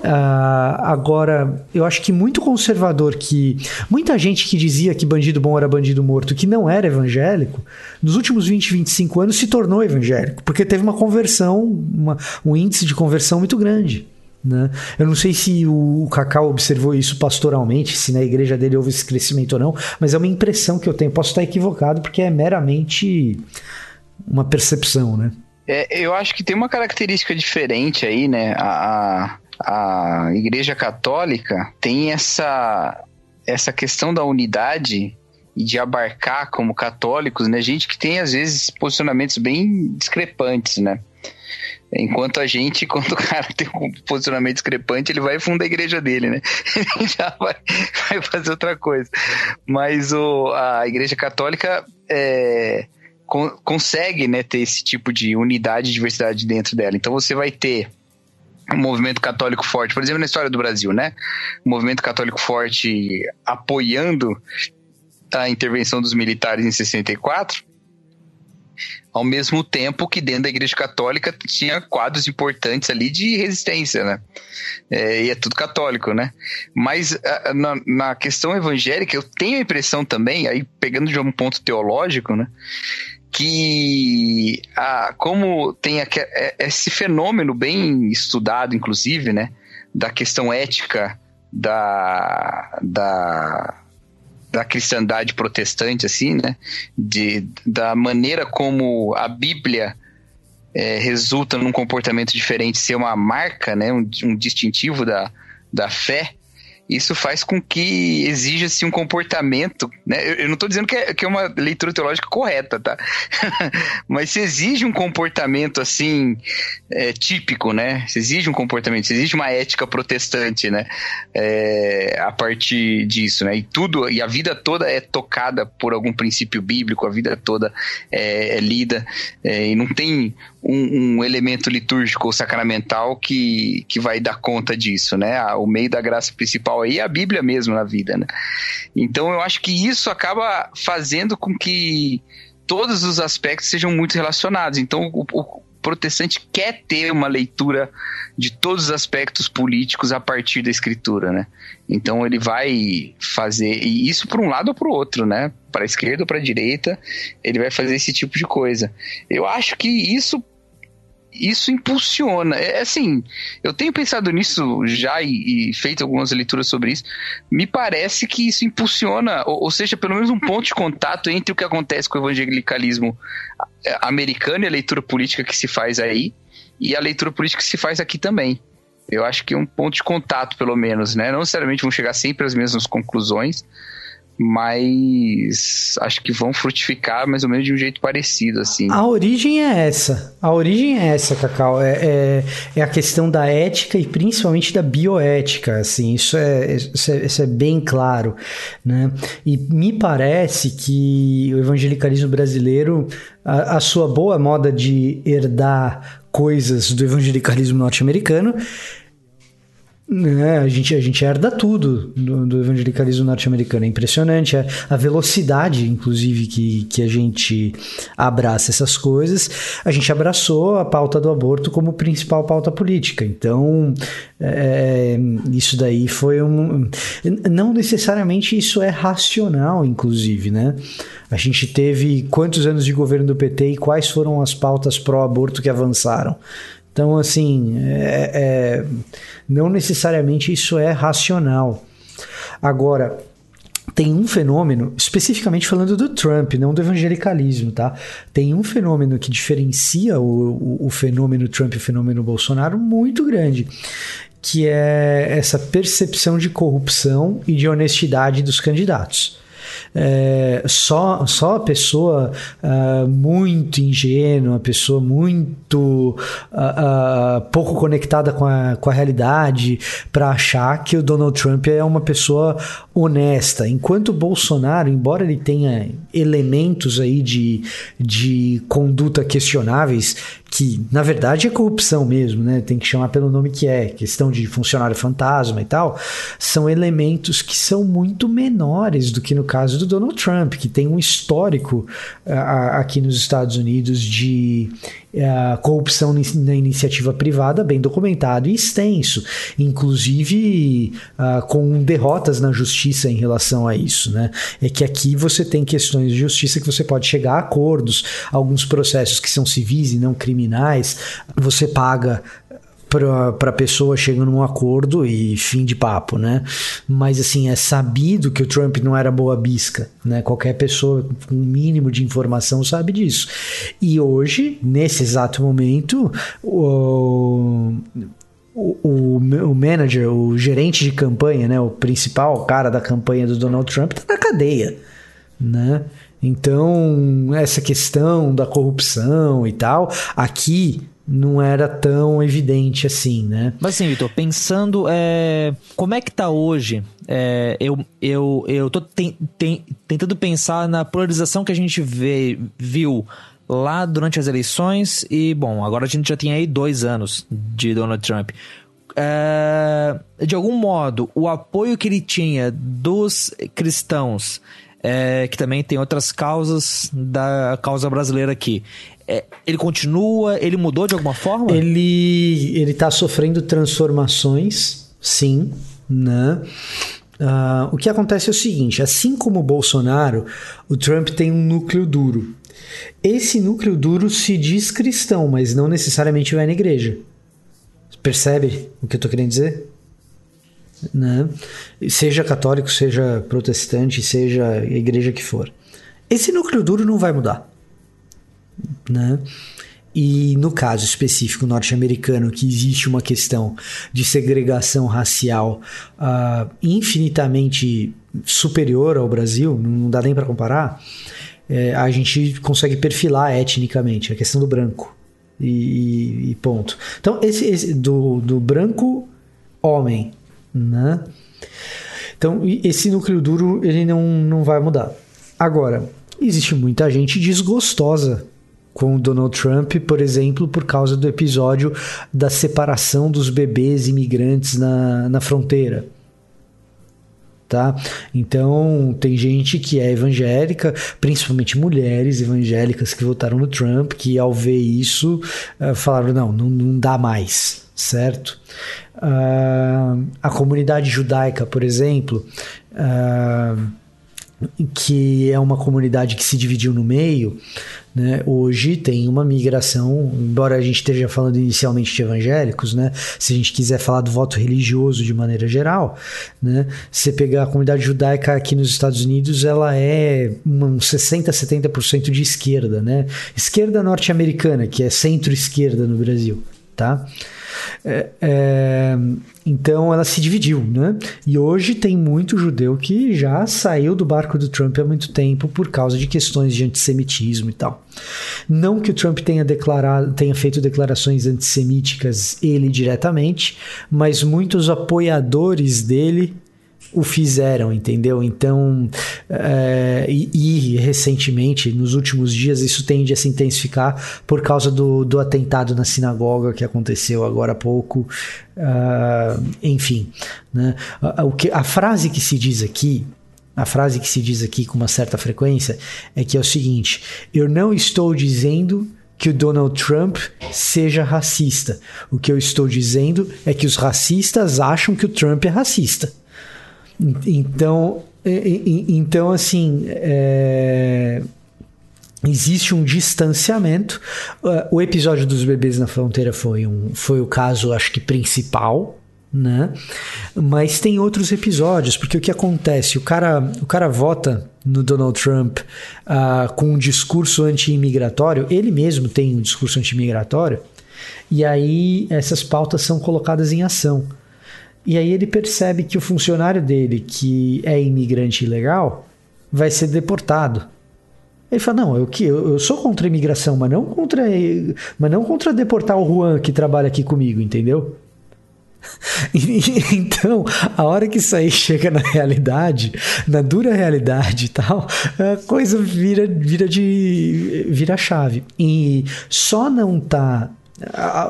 Uh, agora, eu acho que muito conservador que. Muita gente que dizia que bandido bom era bandido morto, que não era evangélico, nos últimos 20, 25 anos se tornou evangélico, porque teve uma conversão, uma, um índice de conversão muito grande. Né? Eu não sei se o, Cacau observou isso pastoralmente, se na igreja dele houve esse crescimento ou não, mas é uma impressão que eu tenho. Posso estar equivocado porque é meramente uma percepção, né? É, eu acho que tem uma característica diferente aí, né? A, a, a Igreja Católica tem essa, essa questão da unidade e de abarcar como católicos, né? Gente que tem, às vezes, posicionamentos bem discrepantes, né? Enquanto a gente, quando o cara tem um posicionamento discrepante, ele vai fundar a igreja dele, né? Ele já vai, vai fazer outra coisa. Mas o, a igreja católica é, con, consegue né, ter esse tipo de unidade e diversidade dentro dela. Então você vai ter um movimento católico forte, por exemplo, na história do Brasil, né? Um movimento católico forte apoiando a intervenção dos militares em 64, ao mesmo tempo que dentro da Igreja Católica tinha quadros importantes ali de resistência, né? É, e é tudo católico, né? Mas a, na, na, questão evangélica, eu tenho a impressão também, aí pegando de um ponto teológico, né? Que a, como tem aqui, é, esse fenômeno bem estudado, inclusive, né? Da questão ética da, da da cristandade protestante, assim, né? De, da maneira como a Bíblia é, resulta num comportamento diferente, ser uma marca, né? Um, um distintivo da, da fé isso faz com que exija-se um comportamento, né? Eu, eu não estou dizendo que é, que é, uma leitura teológica correta, tá? Mas se exige um comportamento assim é, típico, né? Se exige um comportamento, se exige uma ética protestante, né? É, a partir disso, né? E tudo, e a vida toda é tocada por algum princípio bíblico, a vida toda é, é lida é, e não tem um, um, elemento litúrgico ou sacramental que, que vai dar conta disso, né? O meio da graça principal aí é a Bíblia mesmo na vida, né? Então eu acho que isso acaba fazendo com que todos os aspectos sejam muito relacionados. Então o, o protestante quer ter uma leitura de todos os aspectos políticos a partir da escritura, né? Então ele vai fazer e isso para um lado ou para o outro, né? Para a esquerda ou para a direita, ele vai fazer esse tipo de coisa. Eu acho que isso isso impulsiona. É assim, eu tenho pensado nisso já e, e, feito algumas leituras sobre isso. Me parece que isso impulsiona, ou, ou, seja, pelo menos um ponto de contato entre o que acontece com o evangelicalismo é, americano e a leitura política que se faz aí e a leitura política que se faz aqui também. Eu acho que um ponto de contato, pelo menos, né? Não necessariamente vão chegar sempre às mesmas conclusões, mas acho que vão frutificar mais ou menos de um jeito parecido, assim. A origem é essa. A origem é essa, Cacau. É, é, é a questão da ética e principalmente da bioética, assim. Isso é, isso é, isso é bem claro, né? E me parece que o evangelicalismo brasileiro, a, a sua boa moda de herdar coisas do evangelicalismo norte-americano né, a, gente, a gente herda tudo do, do evangelicalismo norte-americano. É impressionante a, a, velocidade, inclusive, que, que a gente abraça essas coisas. A gente abraçou a pauta do aborto como principal pauta política. Então, é, isso daí foi um. Não necessariamente isso é racional, inclusive, né? A gente teve quantos anos de governo do PT e quais foram as pautas pró-aborto que avançaram? Então, assim, é, é, não necessariamente isso é racional. Agora, tem um fenômeno, especificamente falando do Trump, não do evangelicalismo, tá? Tem um fenômeno que diferencia o, o, o fenômeno Trump e o fenômeno Bolsonaro muito grande, que é essa percepção de corrupção e de honestidade dos candidatos. É, só, só a pessoa uh, muito ingênua, a pessoa muito uh, uh, pouco conectada com a, com a realidade para achar que o Donald Trump é uma pessoa honesta. Enquanto Bolsonaro, embora ele tenha elementos aí de, de conduta questionáveis, que na verdade é corrupção mesmo, né? Tem que chamar pelo nome que é, questão de funcionário fantasma e tal, são elementos que são muito menores do que no caso do Donald Trump, que tem um histórico uh, aqui nos Estados Unidos de uh, corrupção na iniciativa privada bem documentado e extenso, inclusive com derrotas na justiça em relação a isso, né? É que aqui você tem questões de justiça que você pode chegar a acordos, alguns processos que são civis e não criminais criminais, você paga para a pessoa chega num acordo e fim de papo, né? Mas assim, é sabido que o Trump não era boa bisca, né? Qualquer pessoa com um mínimo de informação sabe disso. E hoje, nesse exato momento, o, o, o, manager, o gerente de campanha, né? O principal cara da campanha do Donald Trump tá na cadeia, né? Então, essa questão da corrupção e tal, aqui não era tão evidente assim, né? Mas assim, Vitor, pensando é, como é que tá hoje, é, eu, eu, eu tô ten, ten, tentando pensar na polarização que a gente vê, viu lá durante as eleições e, bom, agora a gente já tem aí dois anos de Donald Trump. É, de algum modo, o apoio que ele tinha dos cristãos é, que também tem outras causas da causa brasileira aqui. É, ele continua, ele mudou de alguma forma? Ele ele está sofrendo transformações, sim, né? Uh, o que acontece é o seguinte: assim como o Bolsonaro, o Trump tem um núcleo duro. Esse núcleo duro se diz cristão, mas não necessariamente vai na igreja. Percebe o que eu estou querendo dizer? Né? seja católico, seja protestante, seja a igreja que for. Esse núcleo duro não vai mudar. Né? E no caso específico norte-americano, que existe uma questão de segregação racial uh, infinitamente superior ao Brasil, não dá nem para comparar, é, a gente consegue perfilar etnicamente a questão do branco. E, e ponto. Então, esse, esse do, do branco homem né? Então, esse núcleo duro ele não, não vai mudar. Agora, existe muita gente desgostosa com o Donald Trump, por exemplo, por causa do episódio da separação dos bebês imigrantes na, na fronteira. Tá? Então, tem gente que é evangélica, principalmente mulheres evangélicas que votaram no Trump, que ao ver isso uh, falaram: não, não, não dá mais, certo? Uh, a comunidade judaica, por exemplo, uh, que é uma comunidade que se dividiu no meio, né? hoje tem uma migração, embora a gente esteja falando inicialmente de evangélicos, né? se a gente quiser falar do voto religioso de maneira geral, né? você pegar a comunidade judaica aqui nos Estados Unidos, ela é uns 60, 70% de esquerda, né? esquerda norte-americana, que é centro-esquerda no Brasil. Tá? É, é, então ela se dividiu, né? E hoje tem muito judeu que já saiu do barco do Trump há muito tempo por causa de questões de antissemitismo e tal. Não que o Trump tenha declarado, tenha feito declarações antissemíticas ele diretamente, mas muitos apoiadores dele o fizeram, entendeu? Então, é, e, e, recentemente, nos últimos dias, isso tende a se intensificar por causa do, do atentado na sinagoga que aconteceu agora há pouco. Uh, enfim, né? o que, a frase que se diz aqui. A frase que se diz aqui com uma certa frequência é que é o seguinte: eu não estou dizendo que o Donald Trump seja racista. O que eu estou dizendo é que os racistas acham que o Trump é racista. Então, então assim, é, existe um distanciamento. O episódio dos bebês na fronteira foi, um, foi o caso, acho que principal, né? Mas tem outros episódios, porque o que acontece? O cara, o cara vota no Donald Trump uh, com um discurso anti-imigratório, ele mesmo tem um discurso anti-imigratório, e aí essas pautas são colocadas em ação. E aí ele percebe que o funcionário dele, que é imigrante ilegal, vai ser deportado. Ele fala, não, eu, eu, sou contra a imigração, mas não contra, mas não contra deportar o Juan que trabalha aqui comigo, entendeu? então, a hora que isso aí chega na realidade, na dura realidade e tal, a coisa vira, vira de vira chave. E só não tá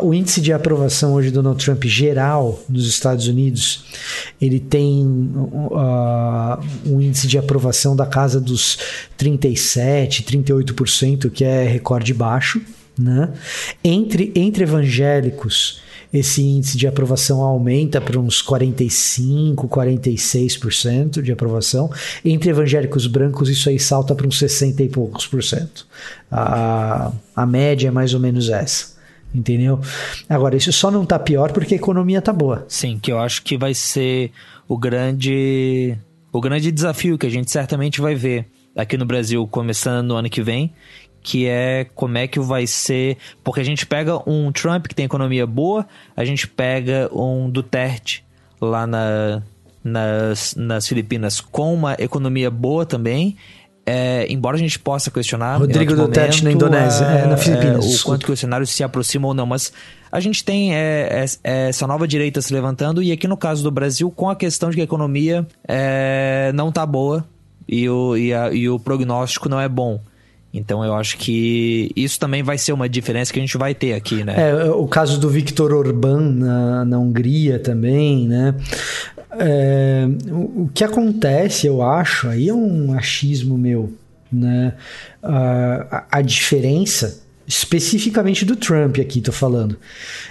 o índice de aprovação hoje do Donald Trump geral nos Estados Unidos, ele tem uh, um índice de aprovação da casa dos 37, 38%, que é recorde baixo. Né? Entre, entre evangélicos, esse índice de aprovação aumenta para uns 45, 46% de aprovação. Entre evangélicos brancos, isso aí salta para uns 60 e poucos por cento. A, a média é mais ou menos essa. Entendeu? Agora, isso só não tá pior porque a economia tá boa. Sim, que eu acho que vai ser o grande o grande desafio que a gente certamente vai ver aqui no Brasil começando no ano que vem, que é como é que vai ser. Porque a gente pega um Trump que tem economia boa, a gente pega um Duterte lá na, nas, nas Filipinas com uma economia boa também. É, embora a gente possa questionar. Rodrigo Duterte na Indonésia, é, na Filipinas. É, o quanto que o cenário se aproxima ou não, mas a gente tem é, é, é, essa nova direita se levantando, e aqui no caso do Brasil, com a questão de que a economia é, não está boa e o, e, a, e o prognóstico não é bom. Então eu acho que isso também vai ser uma diferença que a gente vai ter aqui, né? É, o caso do Viktor Orbán na, na Hungria também, né? É, o, que acontece, eu acho, aí é um achismo meu, né? a, a diferença especificamente do Trump aqui, tô falando,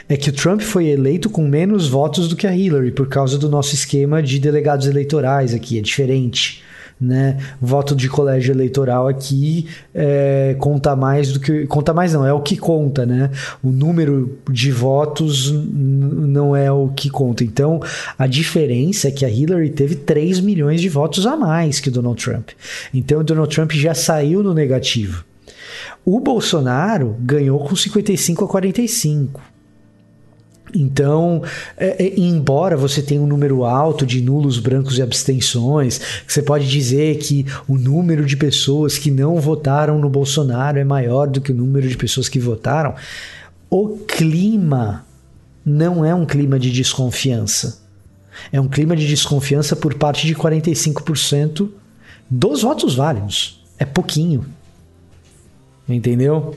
é que o Trump foi eleito com menos votos do que a Hillary por causa do nosso esquema de delegados eleitorais aqui, é diferente né? Voto de colégio eleitoral aqui é, conta mais do que. Conta mais, não, é o que conta, né? O número de votos não é o que conta. Então, a diferença é que a Hillary teve 3 milhões de votos a mais que Donald Trump. Então, Donald Trump já saiu no negativo. O Bolsonaro ganhou com 55 a 45. Então, é, é, embora você tenha um número alto de nulos, brancos e abstenções, você pode dizer que o número de pessoas que não votaram no Bolsonaro é maior do que o número de pessoas que votaram. O clima não é um clima de desconfiança. É um clima de desconfiança por parte de 45% dos votos válidos. É pouquinho. Entendeu?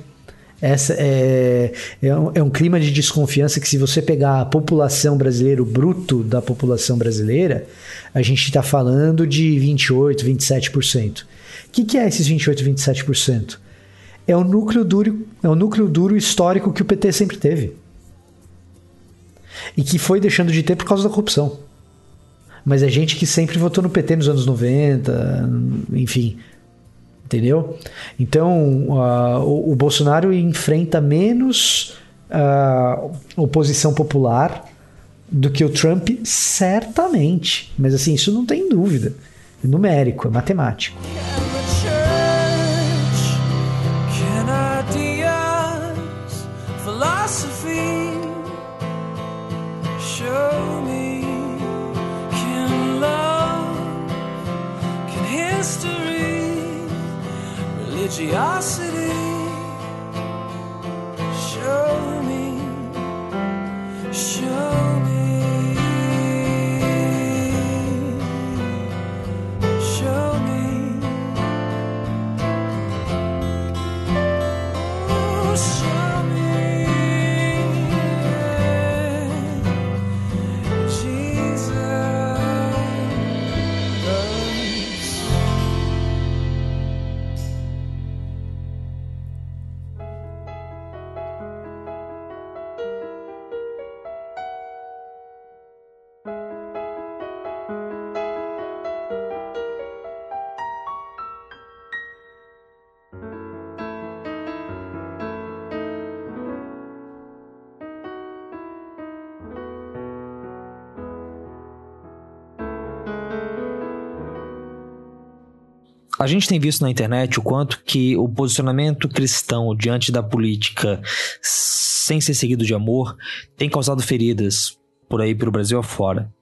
Essa é, é um, é, um, clima de desconfiança que, se você pegar a população brasileira, o bruto da população brasileira, a gente está falando de 28%, 27%. O que, que é esses 28%, 27%? É o núcleo duro, é o núcleo duro histórico que o PT sempre teve. E que foi deixando de ter por causa da corrupção. Mas é gente que sempre votou no PT nos anos 90, enfim, entendeu? Então, uh, o, o, Bolsonaro enfrenta menos uh, oposição popular do que o Trump, certamente. Mas assim, isso não tem dúvida. É numérico, é matemático. religiosity. Show A gente tem visto na internet o quanto que o posicionamento cristão diante da política, sem ser seguido de amor, tem causado feridas por aí pelo Brasil afora.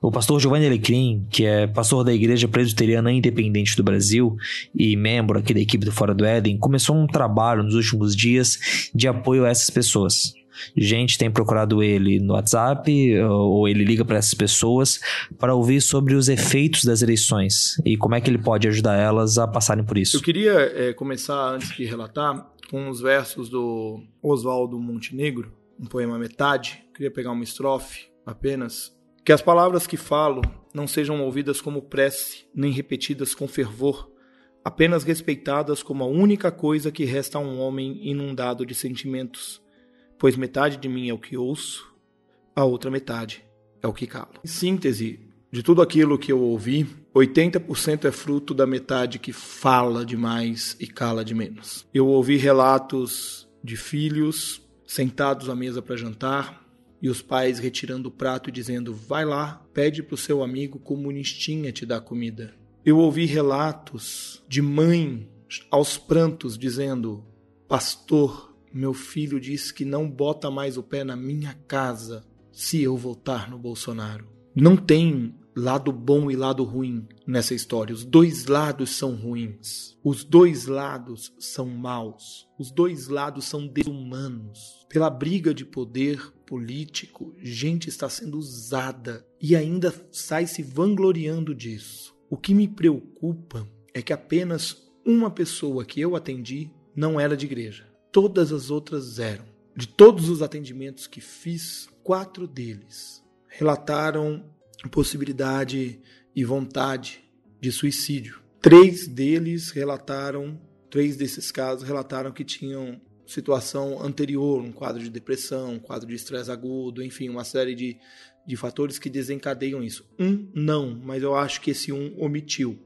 O pastor Giovanni Alecrim, que é pastor da Igreja Presbiteriana Independente do Brasil e membro aqui da equipe do Fora do Éden, começou um trabalho nos últimos dias de apoio a essas pessoas. Gente tem procurado ele no WhatsApp ou ele liga para essas pessoas para ouvir sobre os efeitos das eleições e como é que ele pode ajudar elas a passarem por isso. Eu queria é, começar, antes de relatar, com os versos do Oswaldo Montenegro, um poema metade. Eu queria pegar uma estrofe apenas. Que as palavras que falo não sejam ouvidas como prece, nem repetidas com fervor, apenas respeitadas como a única coisa que resta a um homem inundado de sentimentos pois metade de mim é o que ouço, a outra metade é o que calo. Em síntese, de tudo aquilo que eu ouvi, 80% é fruto da metade que fala demais e cala de menos. Eu ouvi relatos de filhos sentados à mesa para jantar e os pais retirando o prato e dizendo: Vai lá, pede para o seu amigo comunistinha te dar comida. Eu ouvi relatos de mãe aos prantos dizendo: Pastor, meu filho disse que não bota mais o pé na minha casa se eu votar no Bolsonaro. Não tem lado bom e lado ruim nessa história. Os dois lados são ruins. Os dois lados são maus. Os dois lados são desumanos. Pela briga de poder político, gente está sendo usada e ainda sai se vangloriando disso. O que me preocupa é que apenas uma pessoa que eu atendi não era de igreja todas as outras eram. De todos os atendimentos que fiz, quatro deles relataram possibilidade e vontade de suicídio. Três deles relataram, três desses casos relataram que tinham situação anterior, um quadro de depressão, um quadro de estresse agudo, enfim, uma série de, de fatores que desencadeiam isso. Um não, mas eu acho que esse um omitiu.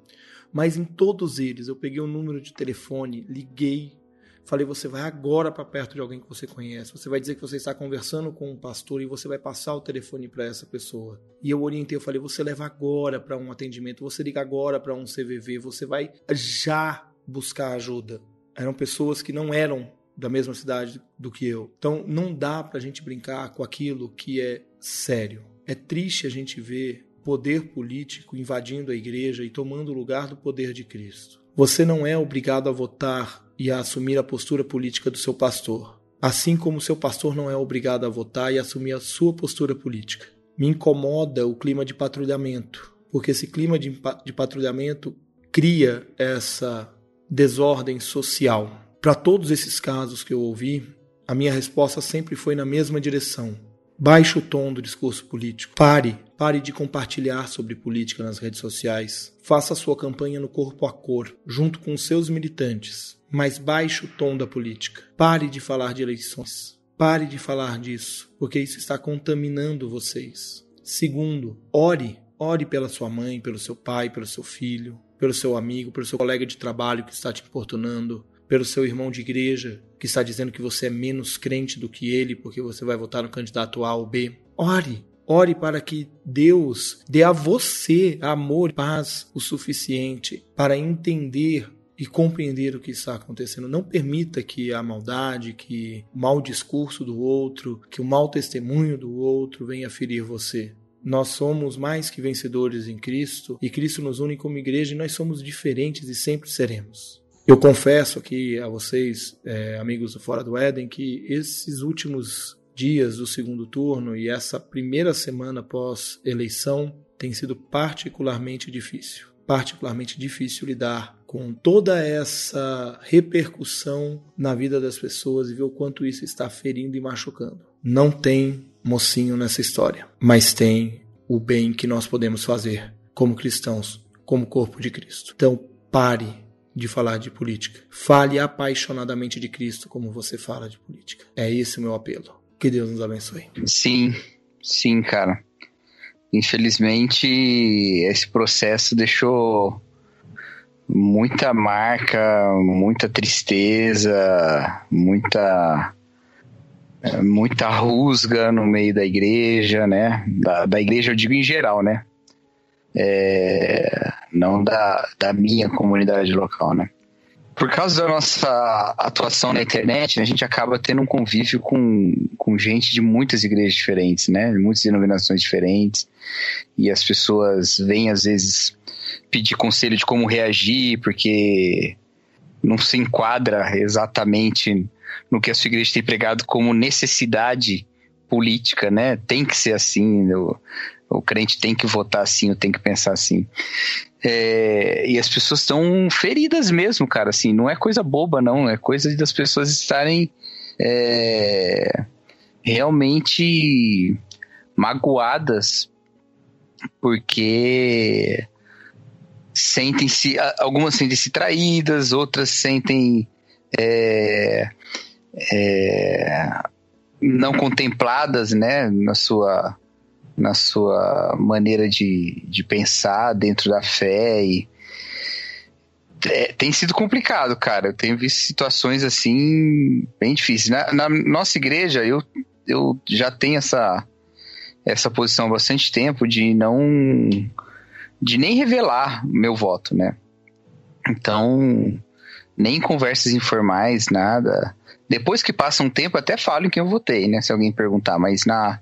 Mas em todos eles, eu peguei o um número de telefone, liguei Falei, você vai agora para perto de alguém que você conhece. Você vai dizer que você está conversando com um pastor e você vai passar o telefone para essa pessoa. E eu orientei, eu falei, você leva agora para um atendimento, você liga agora para um CVV, você vai já buscar ajuda. Eram pessoas que não eram da mesma cidade do que eu. Então não dá para a gente brincar com aquilo que é sério. É triste a gente ver poder político invadindo a igreja e tomando o lugar do poder de Cristo. Você não é obrigado a votar e a assumir a postura política do seu pastor, assim como seu pastor não é obrigado a votar e assumir a sua postura política. Me incomoda o clima de patrulhamento, porque esse clima de, de patrulhamento cria essa desordem social. Para todos esses casos que eu ouvi, a minha resposta sempre foi na mesma direção. Baixe o tom do discurso político. Pare, pare de compartilhar sobre política nas redes sociais. Faça sua campanha no corpo a cor, junto com seus militantes mas baixe o tom da política. Pare de falar de eleições. Pare de falar disso, porque isso está contaminando vocês. Segundo, ore. Ore pela sua mãe, pelo seu pai, pelo seu filho, pelo seu amigo, pelo seu colega de trabalho que está te importunando, pelo seu irmão de igreja que está dizendo que você é menos crente do que ele porque você vai votar no candidato A ou B. Ore. Ore para que Deus dê a você amor e paz o suficiente para entender e compreender o que está acontecendo. Não permita que a maldade, que o mau discurso do outro, que o mau testemunho do outro venha ferir você. Nós somos mais que vencedores em Cristo e Cristo nos une como igreja e nós somos diferentes e sempre seremos. Eu confesso aqui a vocês, é, amigos do Fora do Éden, que esses últimos dias do segundo turno e essa primeira semana pós-eleição tem sido particularmente difícil. Particularmente difícil lidar com toda essa repercussão na vida das pessoas e ver o quanto isso está ferindo e machucando. Não tem mocinho nessa história, mas tem o bem que nós podemos fazer como cristãos, como corpo de Cristo. Então, pare de falar de política. Fale apaixonadamente de Cristo como você fala de política. É esse o meu apelo. Que Deus nos abençoe. Sim, sim, cara. Infelizmente, esse processo deixou muita marca, muita tristeza, muita muita rusga no meio da igreja, né? Da, da igreja eu digo em geral, né? É, não da, da minha comunidade local, né? por causa da nossa atuação na internet, a gente acaba tendo um convívio com, com gente de muitas igrejas diferentes, né? Muitas denominações diferentes. E as pessoas vêm, às vezes, pedir conselho de como reagir, porque não se enquadra exatamente no que a sua igreja tem pregado como necessidade política, né? Tem que ser assim, o, o crente tem que votar assim, ou tem que pensar assim. É, e as pessoas estão feridas mesmo, cara. Assim, não é coisa boba, não. É coisa das pessoas estarem é, realmente magoadas porque sentem-se algumas sentem-se traídas outras sentem é, é, não contempladas né na sua na sua maneira de, de pensar dentro da fé e é, tem sido complicado, cara. Eu tenho visto situações assim bem difíceis. Na, na, nossa igreja, eu, eu já tenho essa, essa posição há bastante tempo de não. de nem revelar meu voto, né? Então, nem conversas informais, nada. Depois que passa um tempo, até falo em quem eu votei, né? Se alguém perguntar, mas na,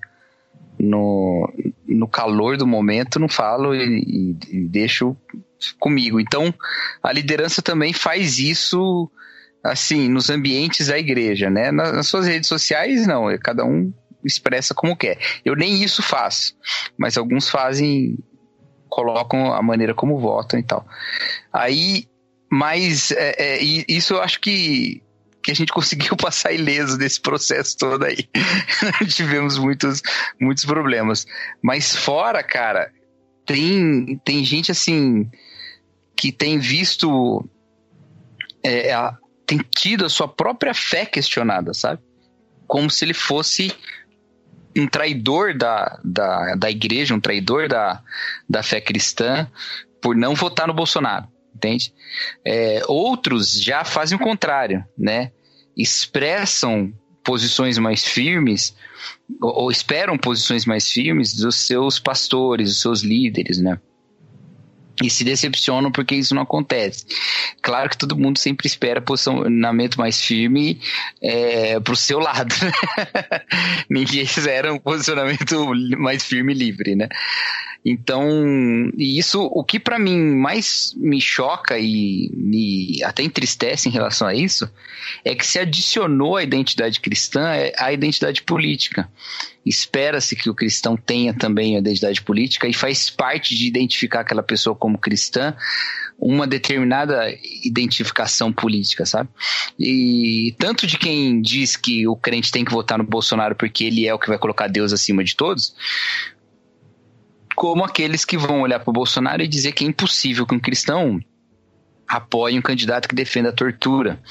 no, no calor do momento, não falo e, e, e deixo comigo. Então, a liderança também faz isso assim, nos ambientes da igreja, né? Nas, nas suas redes sociais, não, é, cada um expressa como quer. Eu nem isso faço, mas alguns fazem, colocam a maneira como votam e tal. Aí, mas é, é, isso eu acho que que a gente conseguiu passar ileso desse processo todo aí. Tivemos muitos, muitos problemas. Mas fora, cara, tem, tem gente assim que tem visto. É, a, tem tido a sua própria fé questionada, sabe? Como se ele fosse um traidor da, da, da igreja, um traidor da, da fé cristã, por não votar no Bolsonaro entende? É, outros já fazem o contrário, né? Expressam posições mais firmes ou, ou esperam posições mais firmes dos seus pastores, dos seus líderes, né? e se decepcionam porque isso não acontece. Claro que todo mundo sempre espera posicionamento mais firme é, para o seu lado. Né? Ninguém espera um posicionamento mais firme e livre, né? Então, isso, o que para mim mais me choca e me até entristece em relação a isso, é que se adicionou à identidade cristã é a identidade política. Espera-se que o cristão tenha também a identidade política e faz parte de identificar aquela pessoa como cristã uma determinada identificação política, sabe? E tanto de quem diz que o crente tem que votar no Bolsonaro porque ele é o que vai colocar Deus acima de todos, como aqueles que vão olhar para o Bolsonaro e dizer que é impossível que um cristão apoie um candidato que defenda a tortura,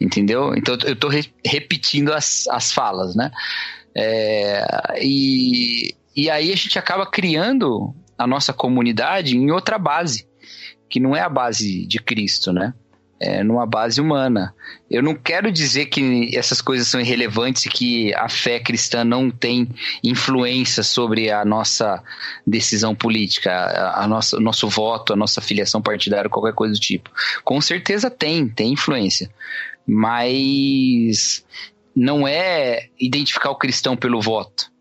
entendeu? Então eu estou re repetindo as, as falas, né? É, e, e aí a gente acaba criando a nossa comunidade em outra base, que não é a base de Cristo, né? É, numa base humana. Eu não quero dizer que essas coisas são irrelevantes e que a fé cristã não tem influência sobre a nossa decisão política, a, a nossa, o nosso voto, a nossa filiação partidária, qualquer coisa do tipo. Com certeza tem, tem influência. Mas não é identificar o cristão pelo voto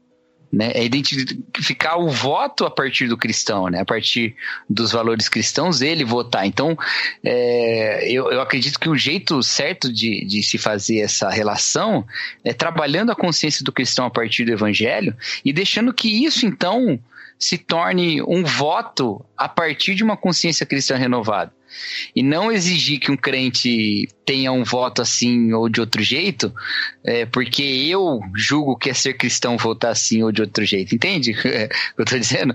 né? É identificar o voto a partir do cristão, né? A partir dos valores cristãos, ele votar. Então, é, eu, eu acredito que o jeito certo de, de se fazer essa relação é trabalhando a consciência do cristão a partir do evangelho e deixando que isso, então, se torne um voto a partir de uma consciência cristã renovada e não exigir que um crente tenha um voto assim ou de outro jeito, é, porque eu julgo que é ser cristão votar assim ou de outro jeito, entende o que eu estou dizendo?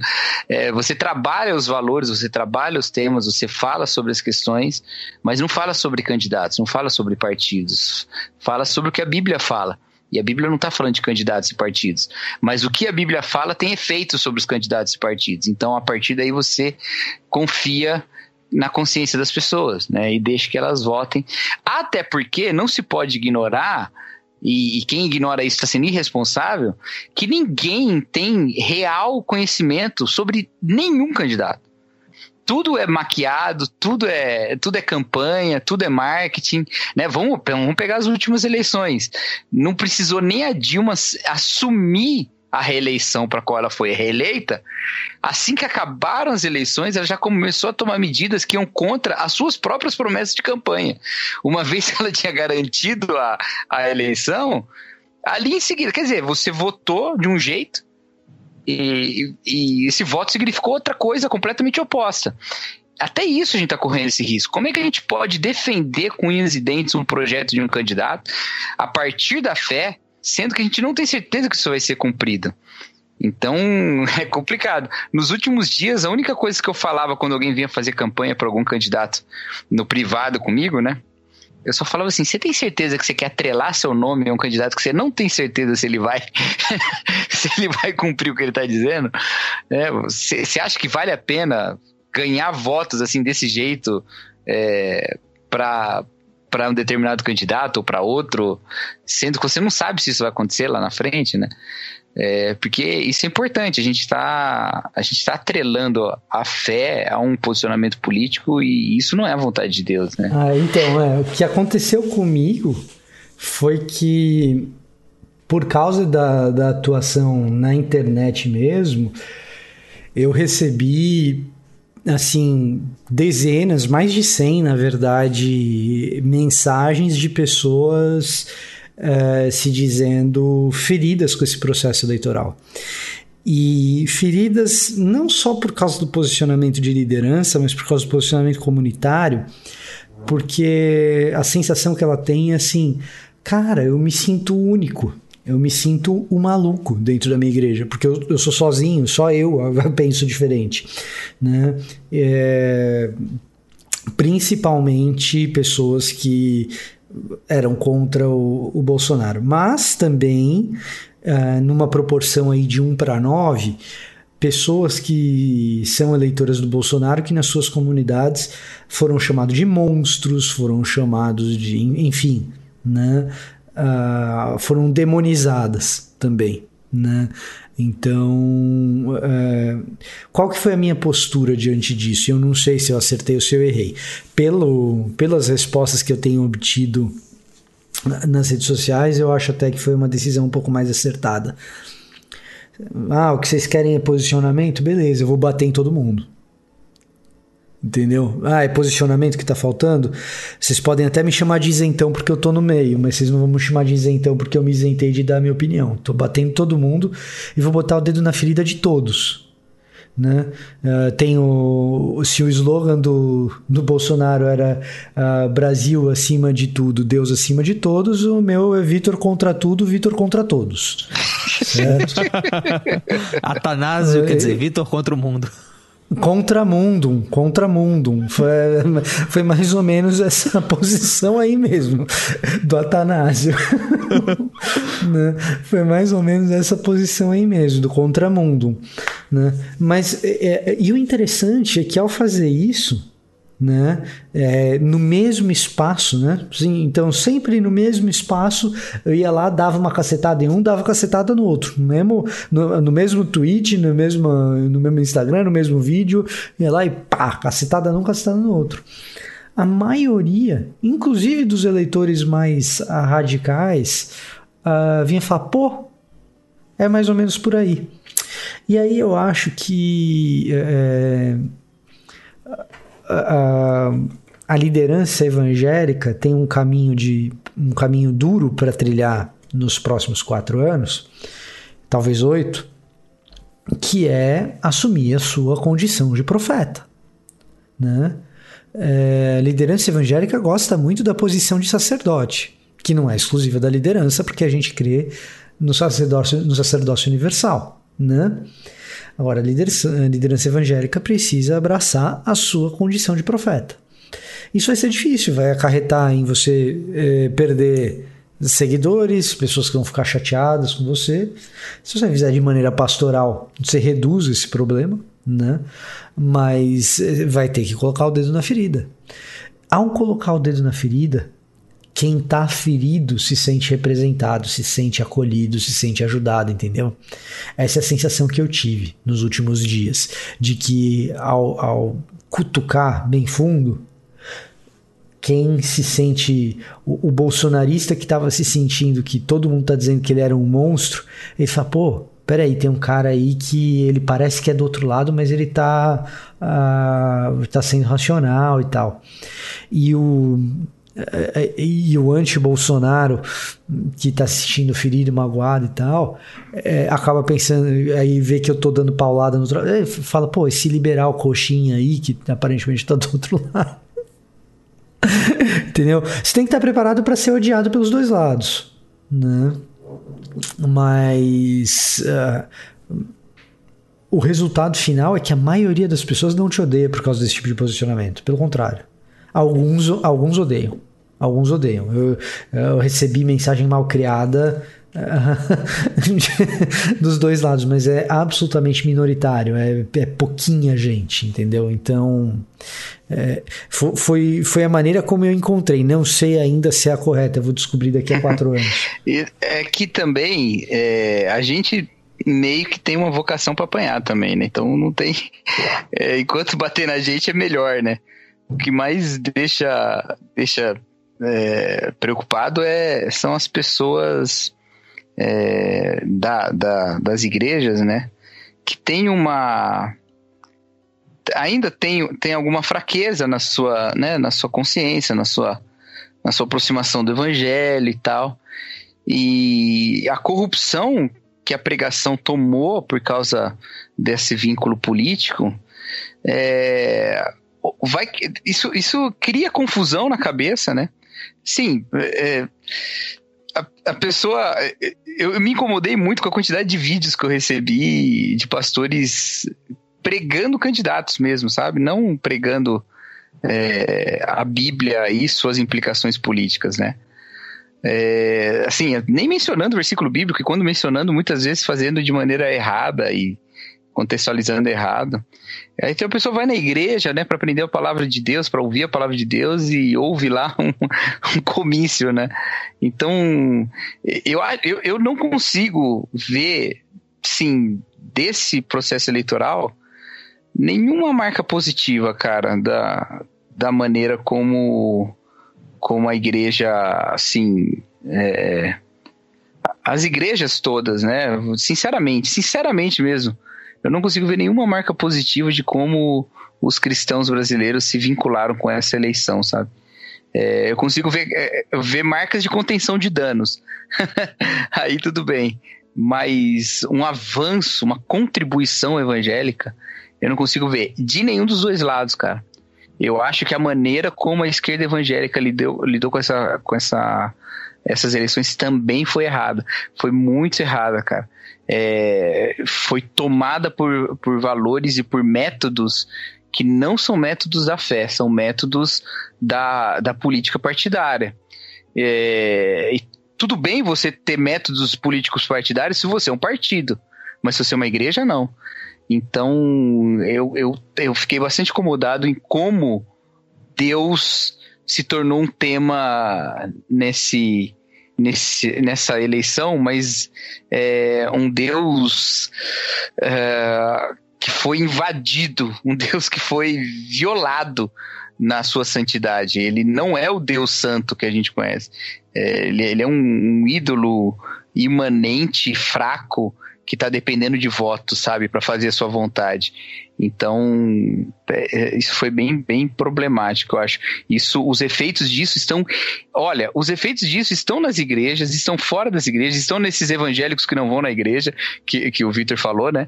É, você trabalha os valores, você trabalha os temas, você fala sobre as questões, mas não fala sobre candidatos, não fala sobre partidos, fala sobre o que a Bíblia fala. E a Bíblia não está falando de candidatos e partidos. Mas o que a Bíblia fala tem efeito sobre os candidatos e partidos. Então, a partir daí, você confia na consciência das pessoas, né? E deixe que elas votem. Até porque não se pode ignorar, e, e quem ignora isso está sendo irresponsável, que ninguém tem real conhecimento sobre nenhum candidato. tudo é maquiado, tudo é, tudo é campanha, tudo é marketing, né? Vamos, vamos pegar as últimas eleições. Não precisou nem a Dilma assumir a reeleição para qual ela foi reeleita, assim que acabaram as eleições, ela já começou a tomar medidas que iam contra as suas próprias promessas de campanha. Uma vez que ela tinha garantido a, a eleição, ali em seguida, quer dizer, você votou de um jeito, e, e esse voto significou outra coisa completamente oposta até isso a gente está correndo esse risco. Como é que a gente pode defender com unhas e dentes um projeto de um candidato a partir da fé, sendo que a gente não tem certeza que isso vai ser cumprido? Então é complicado. Nos últimos dias, a única coisa que eu falava quando alguém vinha fazer campanha para algum candidato no privado comigo, né? Eu só falava assim: você tem certeza que você quer atrelar seu nome a um candidato que você não tem certeza se ele vai se ele vai cumprir o que ele está dizendo? É, você, acha que vale a pena ganhar votos assim desse jeito é, para para um determinado candidato ou para outro, sendo que você não sabe se isso vai acontecer lá na frente, né? É, porque isso é importante, a gente está tá atrelando a fé a um posicionamento político e isso não é a vontade de Deus, né? Ah, então, é, o que aconteceu comigo foi que por causa da, da atuação na internet mesmo, eu recebi assim, dezenas, mais de 100, na verdade, mensagens de pessoas uh, se dizendo feridas com esse processo eleitoral. E feridas não só por causa do posicionamento de liderança, mas por causa do posicionamento comunitário, porque a sensação que ela tem é assim, cara, eu me sinto único. Eu me sinto o um maluco dentro da minha igreja, porque eu, eu sou sozinho, só eu, eu penso diferente. Né? É, principalmente pessoas que eram contra o, o Bolsonaro, mas também uh, numa proporção aí de 1 para 9, pessoas que são eleitoras do Bolsonaro que nas suas comunidades foram chamados de monstros, foram chamados de, enfim, né, uh, foram demonizadas também, né? Então, uh, qual que foi a minha postura diante disso? Eu não sei se eu acertei ou se eu errei. Pelo, pelas respostas que eu tenho obtido nas redes sociais, eu acho até que foi uma decisão um pouco mais acertada. Ah, o que vocês querem é posicionamento? Beleza, eu vou bater em todo mundo. Entendeu? Ah, é posicionamento que tá faltando? Vocês podem até me chamar de isentão porque eu tô no meio, mas vocês não vão me chamar de isentão porque eu me isentei de dar a minha opinião. Tô batendo todo mundo e vou botar o dedo na ferida de todos. Né? Uh, tem o, se o slogan do, do Bolsonaro era uh, Brasil acima de tudo, Deus acima de todos, o meu é Vitor contra tudo, Vitor contra todos. Certo? Atanásio, quer dizer, Vitor contra o mundo. Contramundum, Contramundum. Foi, foi mais ou menos essa posição aí mesmo, do Atanásio. né? Foi mais ou menos essa posição aí mesmo, do Contramundum. Né? Mas, é, é, e o interessante é que ao fazer isso, né? É, no mesmo espaço, né? Então, sempre no mesmo espaço, eu ia lá, dava uma cacetada em um, dava cacetada no outro. No mesmo, no, no mesmo tweet, no mesmo, no mesmo Instagram, no mesmo vídeo, ia lá e pá, cacetada num, cacetada no outro. A maioria, inclusive dos eleitores mais radicais, uh, vinha falar, pô, é mais ou menos por aí. E aí eu acho que. É, a, a liderança evangélica tem um caminho de um caminho duro para trilhar nos próximos quatro anos, talvez oito, que é assumir a sua condição de profeta, né? É, liderança evangélica gosta muito da posição de sacerdote, que não é exclusiva da liderança, porque a gente crê no sacerdócio, no sacerdócio universal, né? Agora, a liderança, a liderança evangélica precisa abraçar a sua condição de profeta. Isso vai ser difícil, vai acarretar em você é, perder seguidores, pessoas que vão ficar chateadas com você. Se você fizer de maneira pastoral, você reduz esse problema, né? Mas eh, vai ter que colocar o dedo na ferida. Ao colocar o dedo na ferida, quem tá ferido se sente representado, se sente acolhido, se sente ajudado, entendeu? Essa é a sensação que eu tive nos últimos dias, de que ao, ao cutucar bem fundo, quem se sente o, o bolsonarista que estava se sentindo que todo mundo está dizendo que ele era um monstro, ele fala, pô, peraí, tem um cara aí que ele parece que é do outro lado, mas ele tá, uh, tá sendo racional e tal. E o, e o anti-Bolsonaro que está assistindo ferido, magoado e tal, é, acaba pensando, aí vê que eu tô dando paulada no outro fala, pô, esse liberal coxinha aí, que aparentemente está do outro lado. Entendeu? Você tem que estar preparado para ser odiado pelos dois lados, né? Mas uh, o resultado final é que a maioria das pessoas não te odeia por causa desse tipo de posicionamento. Pelo contrário. Alguns, alguns odeiam. Alguns odeiam. Eu, eu recebi mensagem mal criada dos dois lados, mas é absolutamente minoritário, é, é pouquinha gente, entendeu? Então é, foi, foi a maneira como eu encontrei. Não sei ainda se é a correta, vou descobrir daqui a quatro anos. é que também é, a gente meio que tem uma vocação para apanhar também, né? Então não tem. É, enquanto bater na gente é melhor, né? O que mais deixa, deixa é, preocupado é, são as pessoas é, da, da, das igrejas, né? Que tem uma ainda tem, tem alguma fraqueza na sua, né, na sua consciência, na sua, na sua aproximação do evangelho e tal. E a corrupção que a pregação tomou por causa desse vínculo político, é, vai, isso, isso cria confusão na cabeça, né? Sim, é, a, a, pessoa. Eu, eu me incomodei muito com a quantidade de vídeos que eu recebi de pastores pregando candidatos mesmo, sabe? Não pregando é, a Bíblia e suas implicações políticas, né? É, assim, nem mencionando o versículo bíblico, e quando mencionando, muitas vezes fazendo de maneira errada e contextualizando errado. Aí então a pessoa vai na igreja, né, para aprender a palavra de Deus, para ouvir a palavra de Deus e ouve lá um, um comício, né? Então, eu, eu, eu não consigo ver, sim, desse processo eleitoral nenhuma marca positiva, cara, da, da maneira como, como a igreja, assim, é, as igrejas todas, né? Sinceramente, sinceramente mesmo, eu não consigo ver nenhuma marca positiva de como os cristãos brasileiros se vincularam com essa eleição, sabe? É, eu consigo ver, é, ver marcas de contenção de danos. Aí tudo bem. Mas um avanço, uma contribuição evangélica, eu não consigo ver de nenhum dos dois lados, cara. Eu acho que a maneira como a esquerda evangélica lidou, lidou com, essa, com essa, essas eleições também foi errada. Foi muito errada, cara é, foi tomada por, por valores e por métodos que não são métodos da fé, são métodos da, da política partidária. É, e tudo bem você ter métodos políticos partidários se você é um partido, mas se você é uma igreja, não. Então, eu, eu, eu fiquei bastante incomodado em como Deus se tornou um tema nesse, nesse, nessa eleição, mas é, um Deus é, que foi invadido, um Deus que foi violado na sua santidade. Ele não é o Deus santo que a gente conhece. É, ele, ele, é um, um ídolo imanente, fraco, que está dependendo de votos, sabe, para fazer a sua vontade. Então, é, é, isso foi bem, bem problemático, eu acho. Isso, os efeitos disso estão. Olha, os efeitos disso estão nas igrejas, estão fora das igrejas, estão nesses evangélicos que não vão na igreja, que, que o Victor falou, né?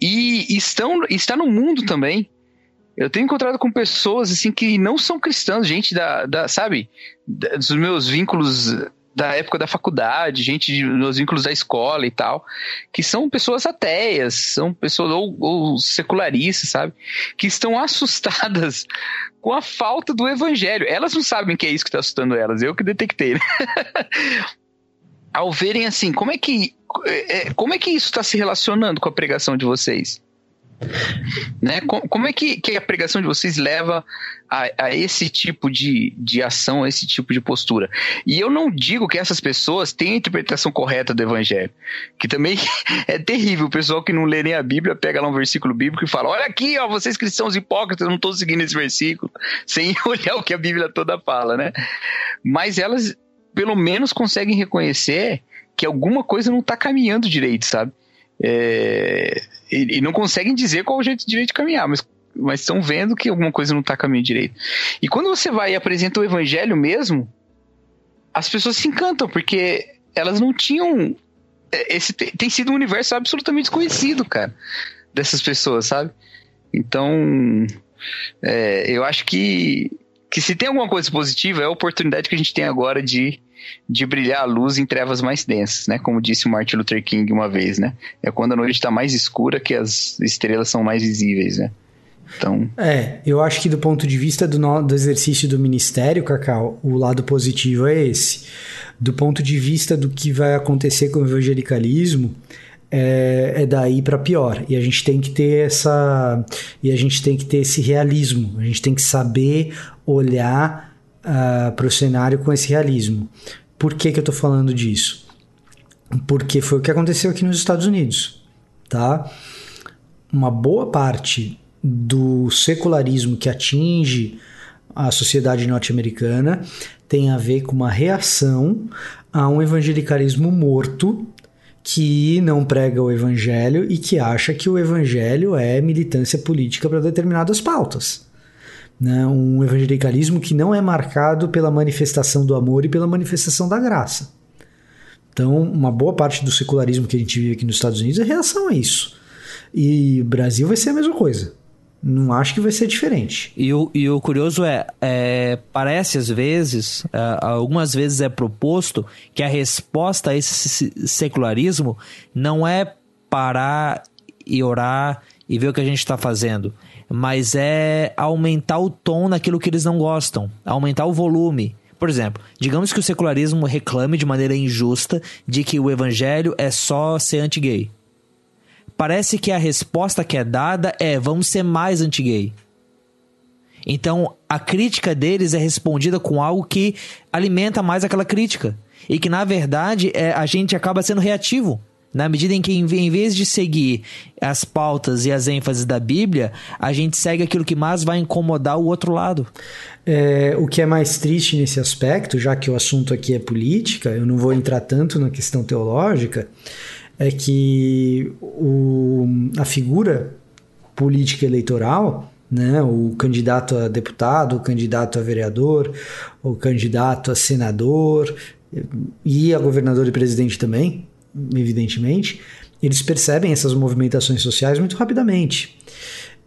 E estão, está no mundo também. Eu tenho encontrado com pessoas assim que não são cristãs, gente da, da sabe, dos meus vínculos da época da faculdade, gente de, nos vínculos da escola e tal, que são pessoas ateias, são pessoas ou, ou secularistas, sabe? Que estão assustadas com a falta do evangelho. Elas não sabem que é isso que está assustando elas, eu que detectei. Né? Ao verem assim, como é que é, como é que isso está se relacionando com a pregação de vocês? Né? Como é que, que a pregação de vocês leva a, a, esse tipo de, de ação, a esse tipo de postura? E eu não digo que essas pessoas têm a interpretação correta do evangelho, que também é terrível. O pessoal que não lê nem a Bíblia pega lá um versículo bíblico e fala: Olha aqui, ó, vocês cristãos hipócritas, não estou seguindo esse versículo, sem olhar o que a Bíblia toda fala, né? Mas elas, pelo menos, conseguem reconhecer que alguma coisa não está caminhando direito, sabe? É, e, e, não conseguem dizer qual é o jeito direito de caminhar, mas mas estão vendo que alguma coisa não está caminhando direito. E quando você vai e apresenta o evangelho mesmo, as pessoas se encantam, porque elas não tinham. É, esse tem sido um universo absolutamente desconhecido, cara, dessas pessoas, sabe? Então, é, eu acho que, que se tem alguma coisa positiva, é a oportunidade que a gente tem agora de de brilhar a luz em trevas mais densas, né? Como disse o Martin Luther King uma vez, né? É quando a noite está mais escura que as estrelas são mais visíveis, né? Então... É, eu acho que do ponto de vista do, no, do exercício do ministério, Cacau, o lado positivo é esse. Do ponto de vista do que vai acontecer com o evangelicalismo, é, é daí para pior. E a gente tem que ter essa. E a gente tem que ter esse realismo. A gente tem que saber olhar uh, ah, para o cenário com esse realismo. Por que, que eu estou falando disso? Porque foi o que aconteceu aqui nos Estados Unidos, tá? Uma boa parte do secularismo que atinge a sociedade norte-americana tem a ver com uma reação a um evangelicalismo morto que não prega o evangelho e que acha que o evangelho é militância política para determinadas pautas né? um evangelicalismo que não é marcado pela manifestação do amor e pela manifestação da graça. Então, uma boa parte do secularismo que a gente vive aqui nos Estados Unidos é reação a isso. E o Brasil vai ser a mesma coisa. Não acho que vai ser diferente. E o, e o curioso é, é, parece às vezes, é, algumas vezes é proposto que a resposta a esse secularismo não é parar e orar e ver o que a gente está fazendo mas é aumentar o tom naquilo que eles não gostam, aumentar o volume. Por exemplo, digamos que o secularismo reclame de maneira injusta de que o evangelho é só ser anti-gay. Parece que a resposta que é dada é vamos ser mais anti-gay. Então, a crítica deles é respondida com algo que alimenta mais aquela crítica. E que, na verdade, é, a gente acaba sendo reativo. Na medida em que, em vez de seguir as pautas e as ênfases da Bíblia, a gente segue aquilo que mais vai incomodar o outro lado. É, o que é mais triste nesse aspecto, já que o assunto aqui é política, eu não vou entrar tanto na questão teológica, é que o, a figura política eleitoral, né, o candidato a deputado, o candidato a vereador, o candidato a senador e a governador e presidente também, evidentemente, eles percebem essas movimentações sociais muito rapidamente.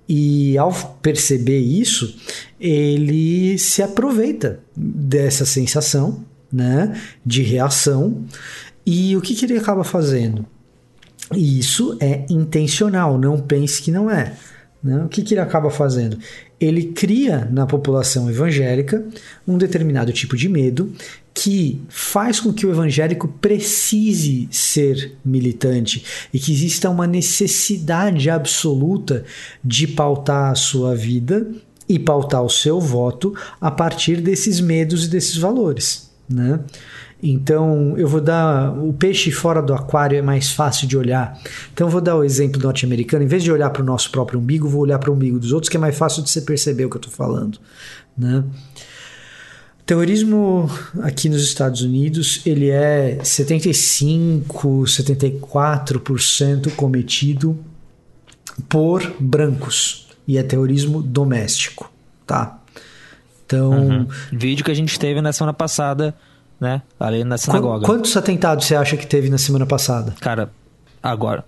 E ao perceber isso, ele se aproveita dessa sensação né, de reação. E o que, que ele acaba fazendo? Isso é intencional, não pense que não é. Né? O que, que ele acaba fazendo? Ele cria na população evangélica um determinado tipo de medo que faz com que o evangélico precise ser militante e que exista uma necessidade absoluta de pautar a sua vida e pautar o seu voto a partir desses medos e desses valores, né? Então, eu vou dar. O peixe fora do aquário é mais fácil de olhar. Então, eu vou dar o exemplo norte-americano. Em vez de olhar para o nosso próprio umbigo, vou olhar para o umbigo dos outros, que é mais fácil de você perceber o que eu estou falando. Né? Terrorismo aqui nos Estados Unidos ele é 75, 74% cometido por brancos e é terrorismo doméstico, tá? Então, uhum. vídeo que a gente teve na semana passada, né? Ali na sinagoga. Quantos atentados você acha que teve na semana passada? Cara, agora.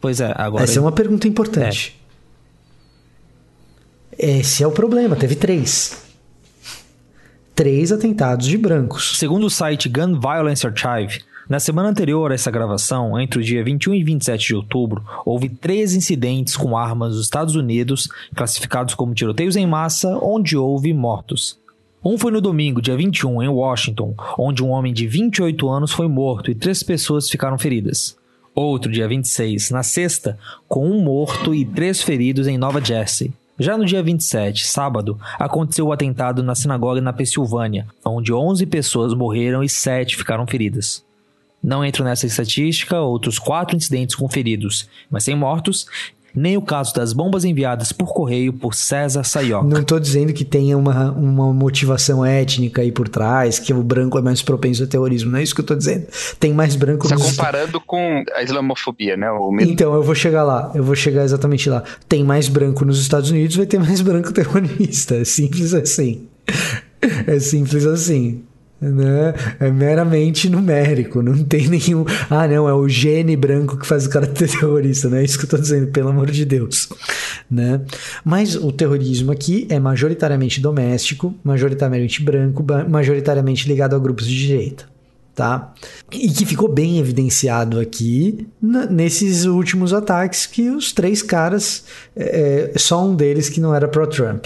Pois é, agora. Essa é uma pergunta importante. É. Esse é o problema, teve três três atentados de brancos. Segundo o site Gun Violence Archive, na semana anterior a essa gravação, entre o dia 21 e 27 de outubro, houve três incidentes com armas nos Estados Unidos, classificados como tiroteios em massa, onde houve mortos. Um foi no domingo, dia 21, em Washington, onde um homem de 28 anos foi morto e três pessoas ficaram feridas. Outro dia 26, na sexta, com um morto e três feridos em Nova Jersey. Já no dia 27, sábado, aconteceu o atentado na sinagoga na Pensilvânia, onde 11 pessoas morreram e 7 ficaram feridas. Não entram nessa estatística outros quatro incidentes com feridos, mas sem mortos, nem o caso das bombas enviadas por correio por César Sayoc. Não estou dizendo que tenha uma, uma motivação étnica aí por trás, que o branco é mais propenso ao terrorismo, não é isso que eu estou dizendo. Tem mais branco Você está comparando com a islamofobia, né? O mesmo... Então, eu vou chegar lá, eu vou chegar exatamente lá. Tem mais branco nos Estados Unidos, vai ter mais branco terrorista. É simples assim. É simples assim né? É meramente numérico, não tem nenhum. Ah, não, é o gene branco que faz o cara ter terrorista, não é isso que eu tô dizendo, pelo amor de Deus, né? Mas o terrorismo aqui é majoritariamente doméstico, majoritariamente branco, majoritariamente ligado a grupos de direita. Tá? E que ficou bem evidenciado aqui nesses últimos ataques que os três caras, é, é só um deles que não era pró-Trump.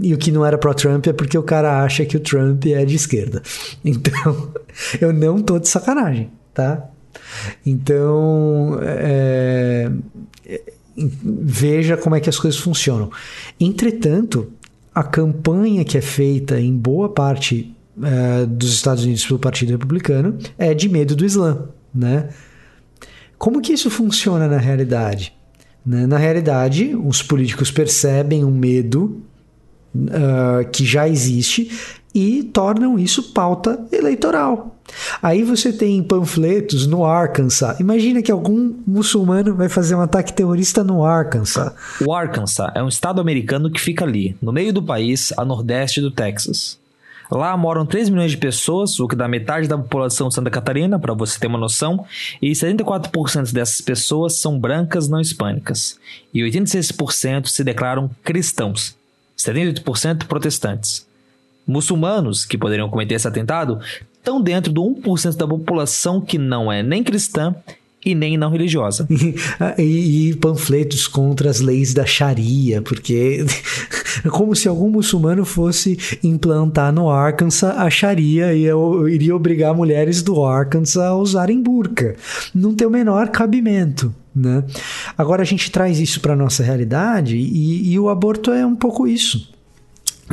E o que não era pró-Trump é porque o cara acha que o Trump é de esquerda. Então, eu não tô de sacanagem, tá? Então, é, veja como é que as coisas funcionam. Entretanto, a campanha que é feita em boa parte é, dos Estados Unidos pelo Partido Republicano é de medo do Islã, né? Como que isso funciona na realidade? Né? Na realidade, os políticos percebem um medo uh, que já existe e tornam isso pauta eleitoral. Aí você tem panfletos no Arkansas. Imagina que algum muçulmano vai fazer um ataque terrorista no Arkansas. O Arkansas é um estado americano que fica ali, no meio do país, a nordeste do Texas. Lá moram 3 milhões de pessoas, o que dá metade da população de Santa Catarina, para você ter uma noção, e 74% dessas pessoas são brancas não hispânicas, e 86% se declaram cristãos. 78% protestantes. Muçulmanos que poderiam cometer esse atentado estão dentro do 1% da população que não é nem cristã e nem não religiosa. e, e, panfletos contra as leis da Sharia, porque é como se algum muçulmano fosse implantar no Arkansas a Sharia e iria obrigar mulheres do Arkansas a usarem burca. Não tem o menor cabimento. Né? Agora a gente traz isso para nossa realidade e, e o aborto é um pouco isso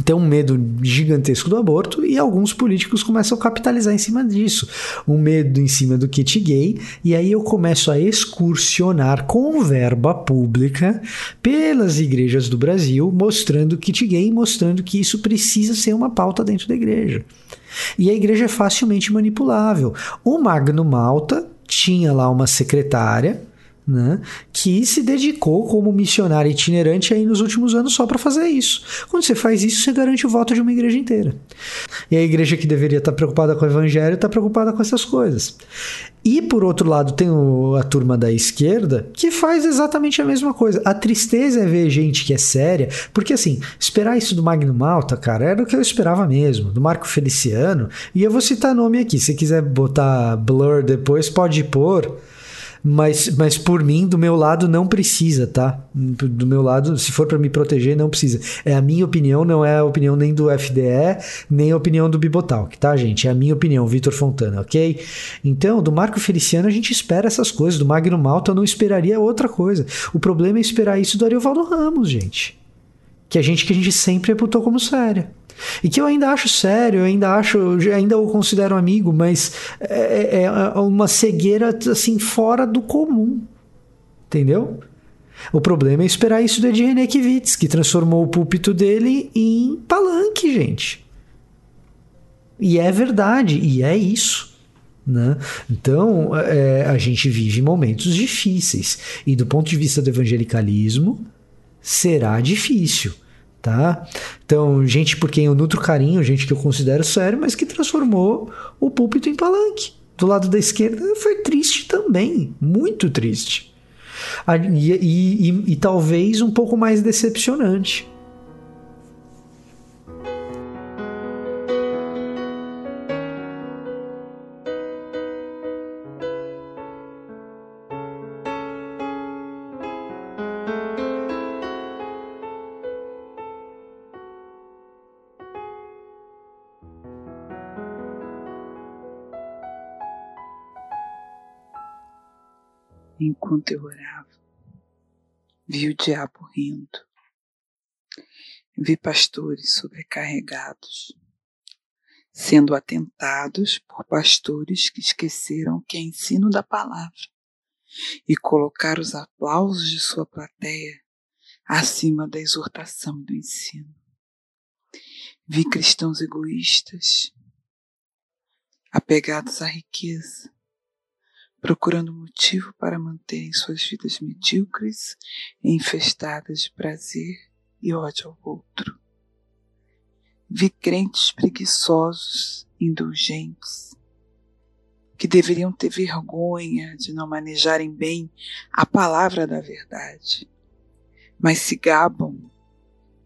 tem um medo gigantesco do aborto e alguns políticos começam a capitalizar em cima disso. Um medo em cima do kit gay, e aí eu começo a excursionar com verba pública pelas igrejas do Brasil, mostrando kit gay, mostrando que isso precisa ser uma pauta dentro da igreja. E a igreja é facilmente manipulável. O Magno Malta tinha lá uma secretária né, que se dedicou como missionário itinerante aí nos últimos anos só para fazer isso. Quando você faz isso, você garante o voto de uma igreja inteira. E a igreja que deveria estar tá preocupada com o evangelho está preocupada com essas coisas. E por outro lado, tem o, a turma da esquerda que faz exatamente a mesma coisa. A tristeza é ver gente que é séria, porque assim, esperar isso do Magno Malta, cara, era o que eu esperava mesmo, do Marco Feliciano. E eu vou citar nome aqui, se quiser botar blur depois, pode pôr mas, mas por mim, do meu lado, não precisa, tá? Do meu lado, se for para me proteger, não precisa. É a minha opinião, não é a opinião nem do FDE, nem a opinião do Bibotalk, tá, gente? É a minha opinião, Vitor Fontana, ok? Então, do Marco Feliciano a gente espera essas coisas, do Magno Malta eu não esperaria outra coisa. O problema é esperar isso do Ariovaldo Ramos, gente. Que é gente que a gente sempre reputou como séria. E que eu ainda acho sério, eu ainda acho, ainda o considero amigo, mas é, é, é uma cegueira assim fora do comum. Entendeu? O problema é esperar isso do Ed Renekiewicz, que transformou o púlpito dele em palanque, gente. E é verdade, e é isso. Né? Então, é, a gente vive momentos difíceis. E do ponto de vista do evangelicalismo, será difícil tá? Então, gente por quem eu nutro carinho, gente que eu considero sério, mas que transformou o púlpito em palanque. Do lado da esquerda foi triste também, muito triste. E, e, e, e talvez um pouco mais decepcionante. Enquanto eu orava. Vi o diabo rindo. Vi pastores sobrecarregados, sendo atentados por pastores que esqueceram que é ensino da palavra e colocaram os aplausos de sua plateia acima da exortação do ensino. Vi cristãos egoístas, apegados à riqueza, procurando motivo para manterem suas vidas medíocres e infestadas de prazer e ódio ao outro. Vi crentes preguiçosos, indulgentes, que deveriam ter vergonha de não manejarem bem a palavra da verdade, mas se gabam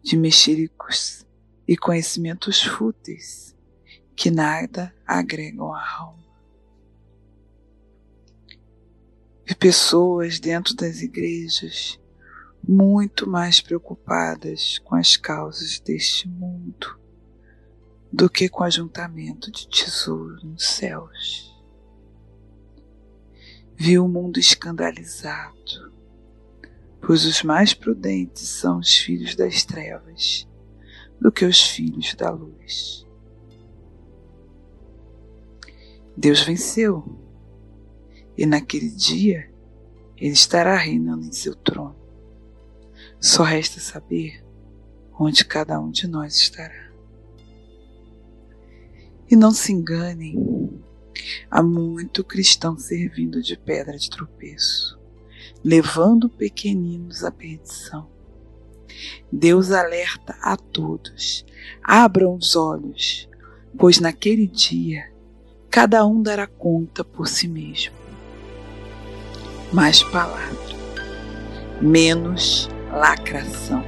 de mexericos e conhecimentos fúteis que nada agregam à alma. Vi pessoas dentro das igrejas muito mais preocupadas com as causas deste mundo do que com o ajuntamento de tesouro nos céus. Vi o mundo escandalizado, pois os mais prudentes são os filhos das trevas do que os filhos da luz. Deus venceu, e naquele dia ele estará reinando em seu trono. Só resta saber onde cada um de nós estará. E não se enganem, há muito cristão servindo de pedra de tropeço, levando pequeninos à perdição. Deus alerta a todos: abram os olhos, pois naquele dia cada um dará conta por si mesmo. Mais palavra, menos lacração.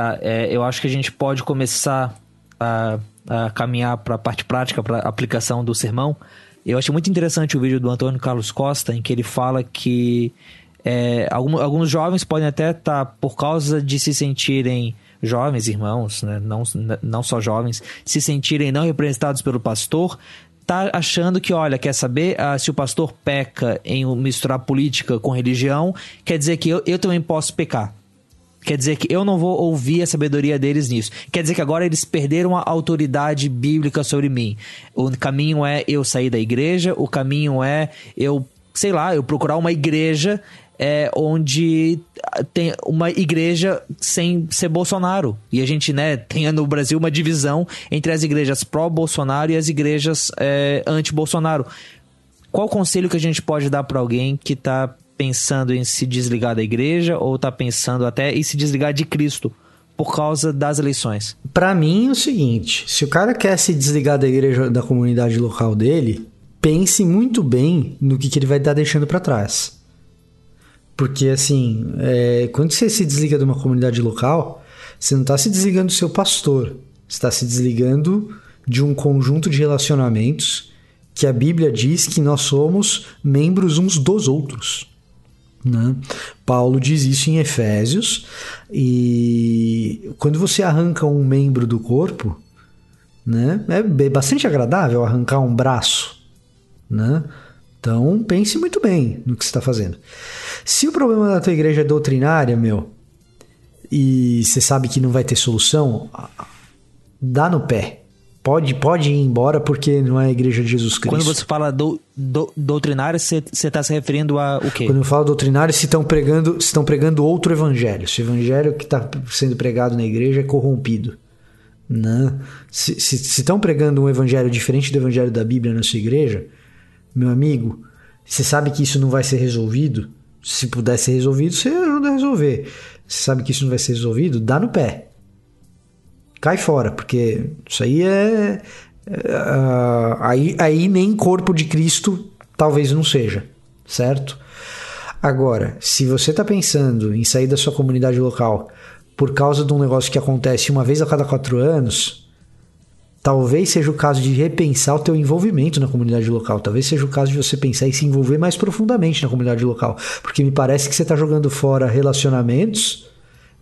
Tá, é, eu acho que a gente pode começar a, a caminhar para a parte prática, para a aplicação do sermão. Eu achei muito interessante o vídeo do Antônio Carlos Costa, em que ele fala que é, algum- alguns jovens podem até estar, por causa de se sentirem jovens, irmãos, né, não, não só jovens, se sentirem não representados pelo pastor, tá achando que, olha, quer saber, ah, se o pastor peca em misturar política com religião, quer dizer que eu, eu também posso pecar. Quer dizer que eu não vou ouvir a sabedoria deles nisso. Quer dizer que agora eles perderam a autoridade bíblica sobre mim. O caminho é eu sair da igreja, o caminho é eu, sei lá, eu procurar uma igreja é, onde tem uma igreja sem ser Bolsonaro. E a gente, né, tem no Brasil uma divisão entre as igrejas pró-Bolsonaro e as igrejas é, anti-Bolsonaro. Qual conselho que a gente pode dar para alguém que tá pensando em se desligar da igreja ou tá pensando até em se desligar de Cristo por causa das eleições? Pra mim é o seguinte: se o cara quer se desligar da igreja, da comunidade local dele, pense muito bem no que, que ele vai estar deixando pra trás. Porque assim, é, quando você se desliga de uma comunidade local, você não está se desligando do seu pastor, você está se desligando de um conjunto de relacionamentos que a Bíblia diz que nós somos membros uns dos outros. Né? Paulo diz isso em Efésios, e quando você arranca um membro do corpo, né, é bastante agradável arrancar um braço. Né? Então pense muito bem no que você está fazendo. Se o problema da tua igreja é doutrinária, meu, e você sabe que não vai ter solução, dá no pé. Pode, pode ir embora porque não é a igreja de Jesus Cristo. Quando você fala do, do, doutrinário, você está se referindo a o quê? Quando eu falo doutrinário, se estão pregando, se estão pregando outro evangelho. Se o evangelho que está sendo pregado na igreja é corrompido. Não. Se, se, se estão pregando um evangelho diferente do evangelho da Bíblia na sua igreja, meu amigo, você sabe que isso não vai ser resolvido? Se puder ser resolvido, você ajuda a resolver. Você sabe que isso não vai ser resolvido? Dá no pé cai fora, porque isso aí é. é aí, aí nem corpo de Cristo talvez não seja, certo? Agora, se você está pensando em sair da sua comunidade local por causa de um negócio que acontece uma vez a cada quatro anos, talvez seja o caso de repensar o teu envolvimento na comunidade local. Talvez seja o caso de você pensar em se envolver mais profundamente na comunidade local, porque me parece que você está jogando fora relacionamentos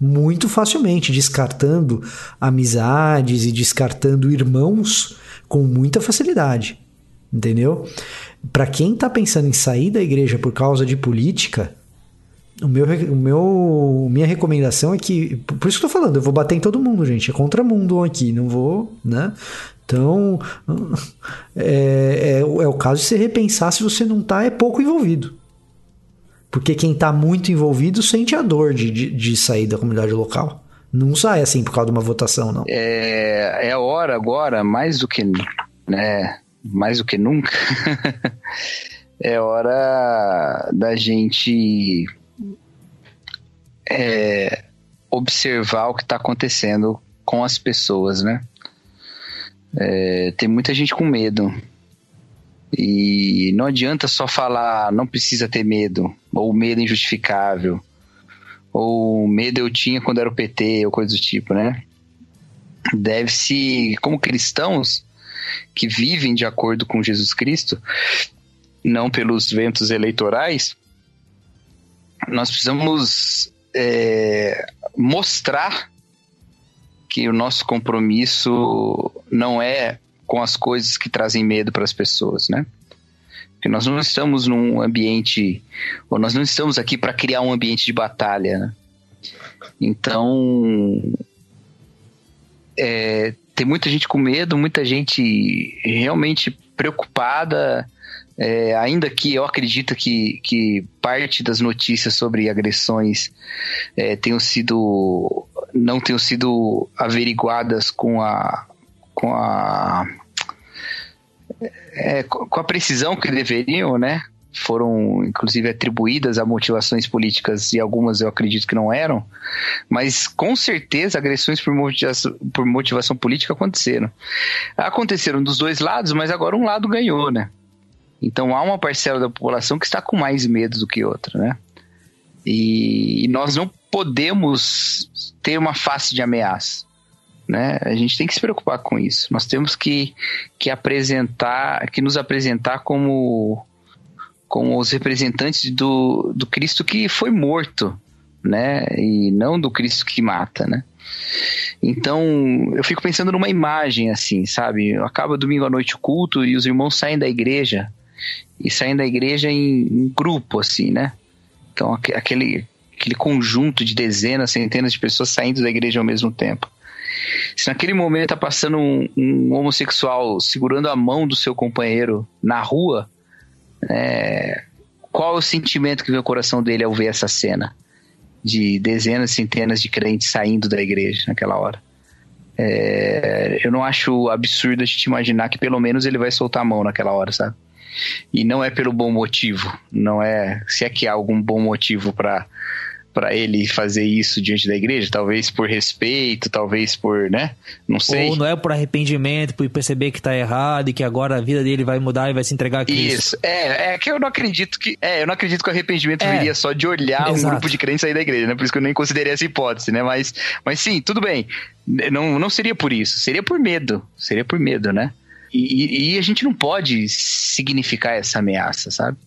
muito facilmente, descartando amizades e descartando irmãos com muita facilidade. Entendeu? Para quem está pensando em sair da igreja por causa de política, o meu, o meu, minha recomendação é que, por isso que eu tô falando, eu vou bater em todo mundo, gente. É contra mundo aqui, não vou, né? Então, é, é, é o caso de você repensar se você não tá é pouco envolvido. Porque quem está muito envolvido sente a dor de, de, de, sair da comunidade local. Não sai assim por causa de uma votação, não. É, é hora agora, mais do que, né, mais do que nunca, é hora da gente é, observar o que está acontecendo com as pessoas, né? É, tem muita gente com medo. E não adianta só falar, não precisa ter medo, ou medo injustificável, ou medo eu tinha quando era o PT, ou coisa do tipo, né? Deve-se, como cristãos que vivem de acordo com Jesus Cristo, não pelos ventos eleitorais, nós precisamos é, mostrar que o nosso compromisso não é com as coisas que trazem medo para as pessoas, né? Porque nós não estamos num ambiente, ou nós não estamos aqui para criar um ambiente de batalha, né? Então, é, tem muita gente com medo, muita gente realmente preocupada, é, ainda que eu acredito que, que parte das notícias sobre agressões é, tenham sido não tenham sido averiguadas com a com a é, com a precisão que deveriam, né? Foram, inclusive, atribuídas a motivações políticas e algumas eu acredito que não eram, mas com certeza agressões por motivação, por motivação política aconteceram. Aconteceram dos dois lados, mas agora um lado ganhou, né? Então há uma parcela da população que está com mais medo do que outra, né? E, e nós não podemos ter uma face de ameaça né? A gente tem que se preocupar com isso. Nós temos que, que apresentar, que nos apresentar como como os representantes do, do Cristo que foi morto, né? E não do Cristo que mata, né? Então, eu fico pensando numa imagem assim, sabe? Acaba domingo à noite o culto e os irmãos saem da igreja e saem da igreja em, em grupo, assim, né? Então, aquele, aquele conjunto de dezenas, centenas de pessoas saindo da igreja ao mesmo tempo. Se naquele momento tá passando um, um homossexual segurando a mão do seu companheiro na rua, é, qual é o sentimento que vem ao coração dele ao ver essa cena? De dezenas, centenas de crentes saindo da igreja naquela hora. É, eu não acho absurdo a gente imaginar que pelo menos ele vai soltar a mão naquela hora, sabe? E não é pelo bom motivo, não é. Se é que há algum bom motivo para para ele fazer isso diante da igreja, talvez por respeito, talvez por, né? Não sei. Ou não é por arrependimento, por perceber que tá errado e que agora a vida dele vai mudar e vai se entregar a Cristo. Isso. É, é que eu não acredito que, é, eu não acredito que o arrependimento é. viria só de olhar Exato. um grupo de crentes sair da igreja, né? Por isso que eu nem considerei essa hipótese, né? Mas, mas sim, tudo bem. Não, não seria por isso, seria por medo, seria por medo, né? E, e, a gente não pode significar essa ameaça, sabe?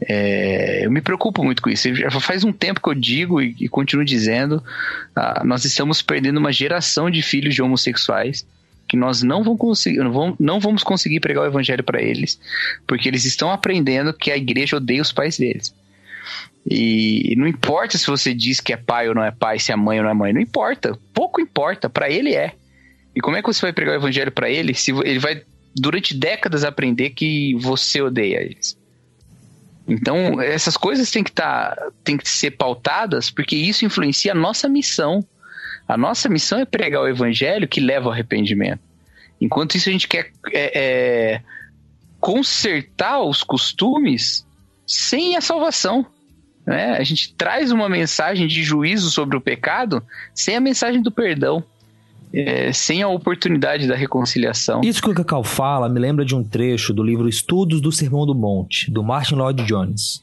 É, eu me preocupo muito com isso. Já faz um tempo que eu digo e, e continuo dizendo: ah, nós estamos perdendo uma geração de filhos de homossexuais que nós não vamos conseguir, não não vamos conseguir pregar o evangelho para eles, porque eles estão aprendendo que a igreja odeia os pais deles. E não importa se você diz que é pai ou não é pai, se é mãe ou não é mãe, não importa. Pouco importa, para ele é. E como é que você vai pregar o evangelho para ele se ele vai durante décadas aprender que você odeia eles? Então, essas coisas têm que, tá, têm que ser pautadas porque isso influencia a nossa missão. A nossa missão é pregar o evangelho que leva ao arrependimento. Enquanto isso, a gente quer é, é, consertar os costumes sem a salvação. Né? A gente traz uma mensagem de juízo sobre o pecado sem a mensagem do perdão. É, sem a oportunidade da reconciliação. Isso que o Cacau fala me lembra de um trecho do livro Estudos do Sermão do Monte, do Martin Lloyd Jones.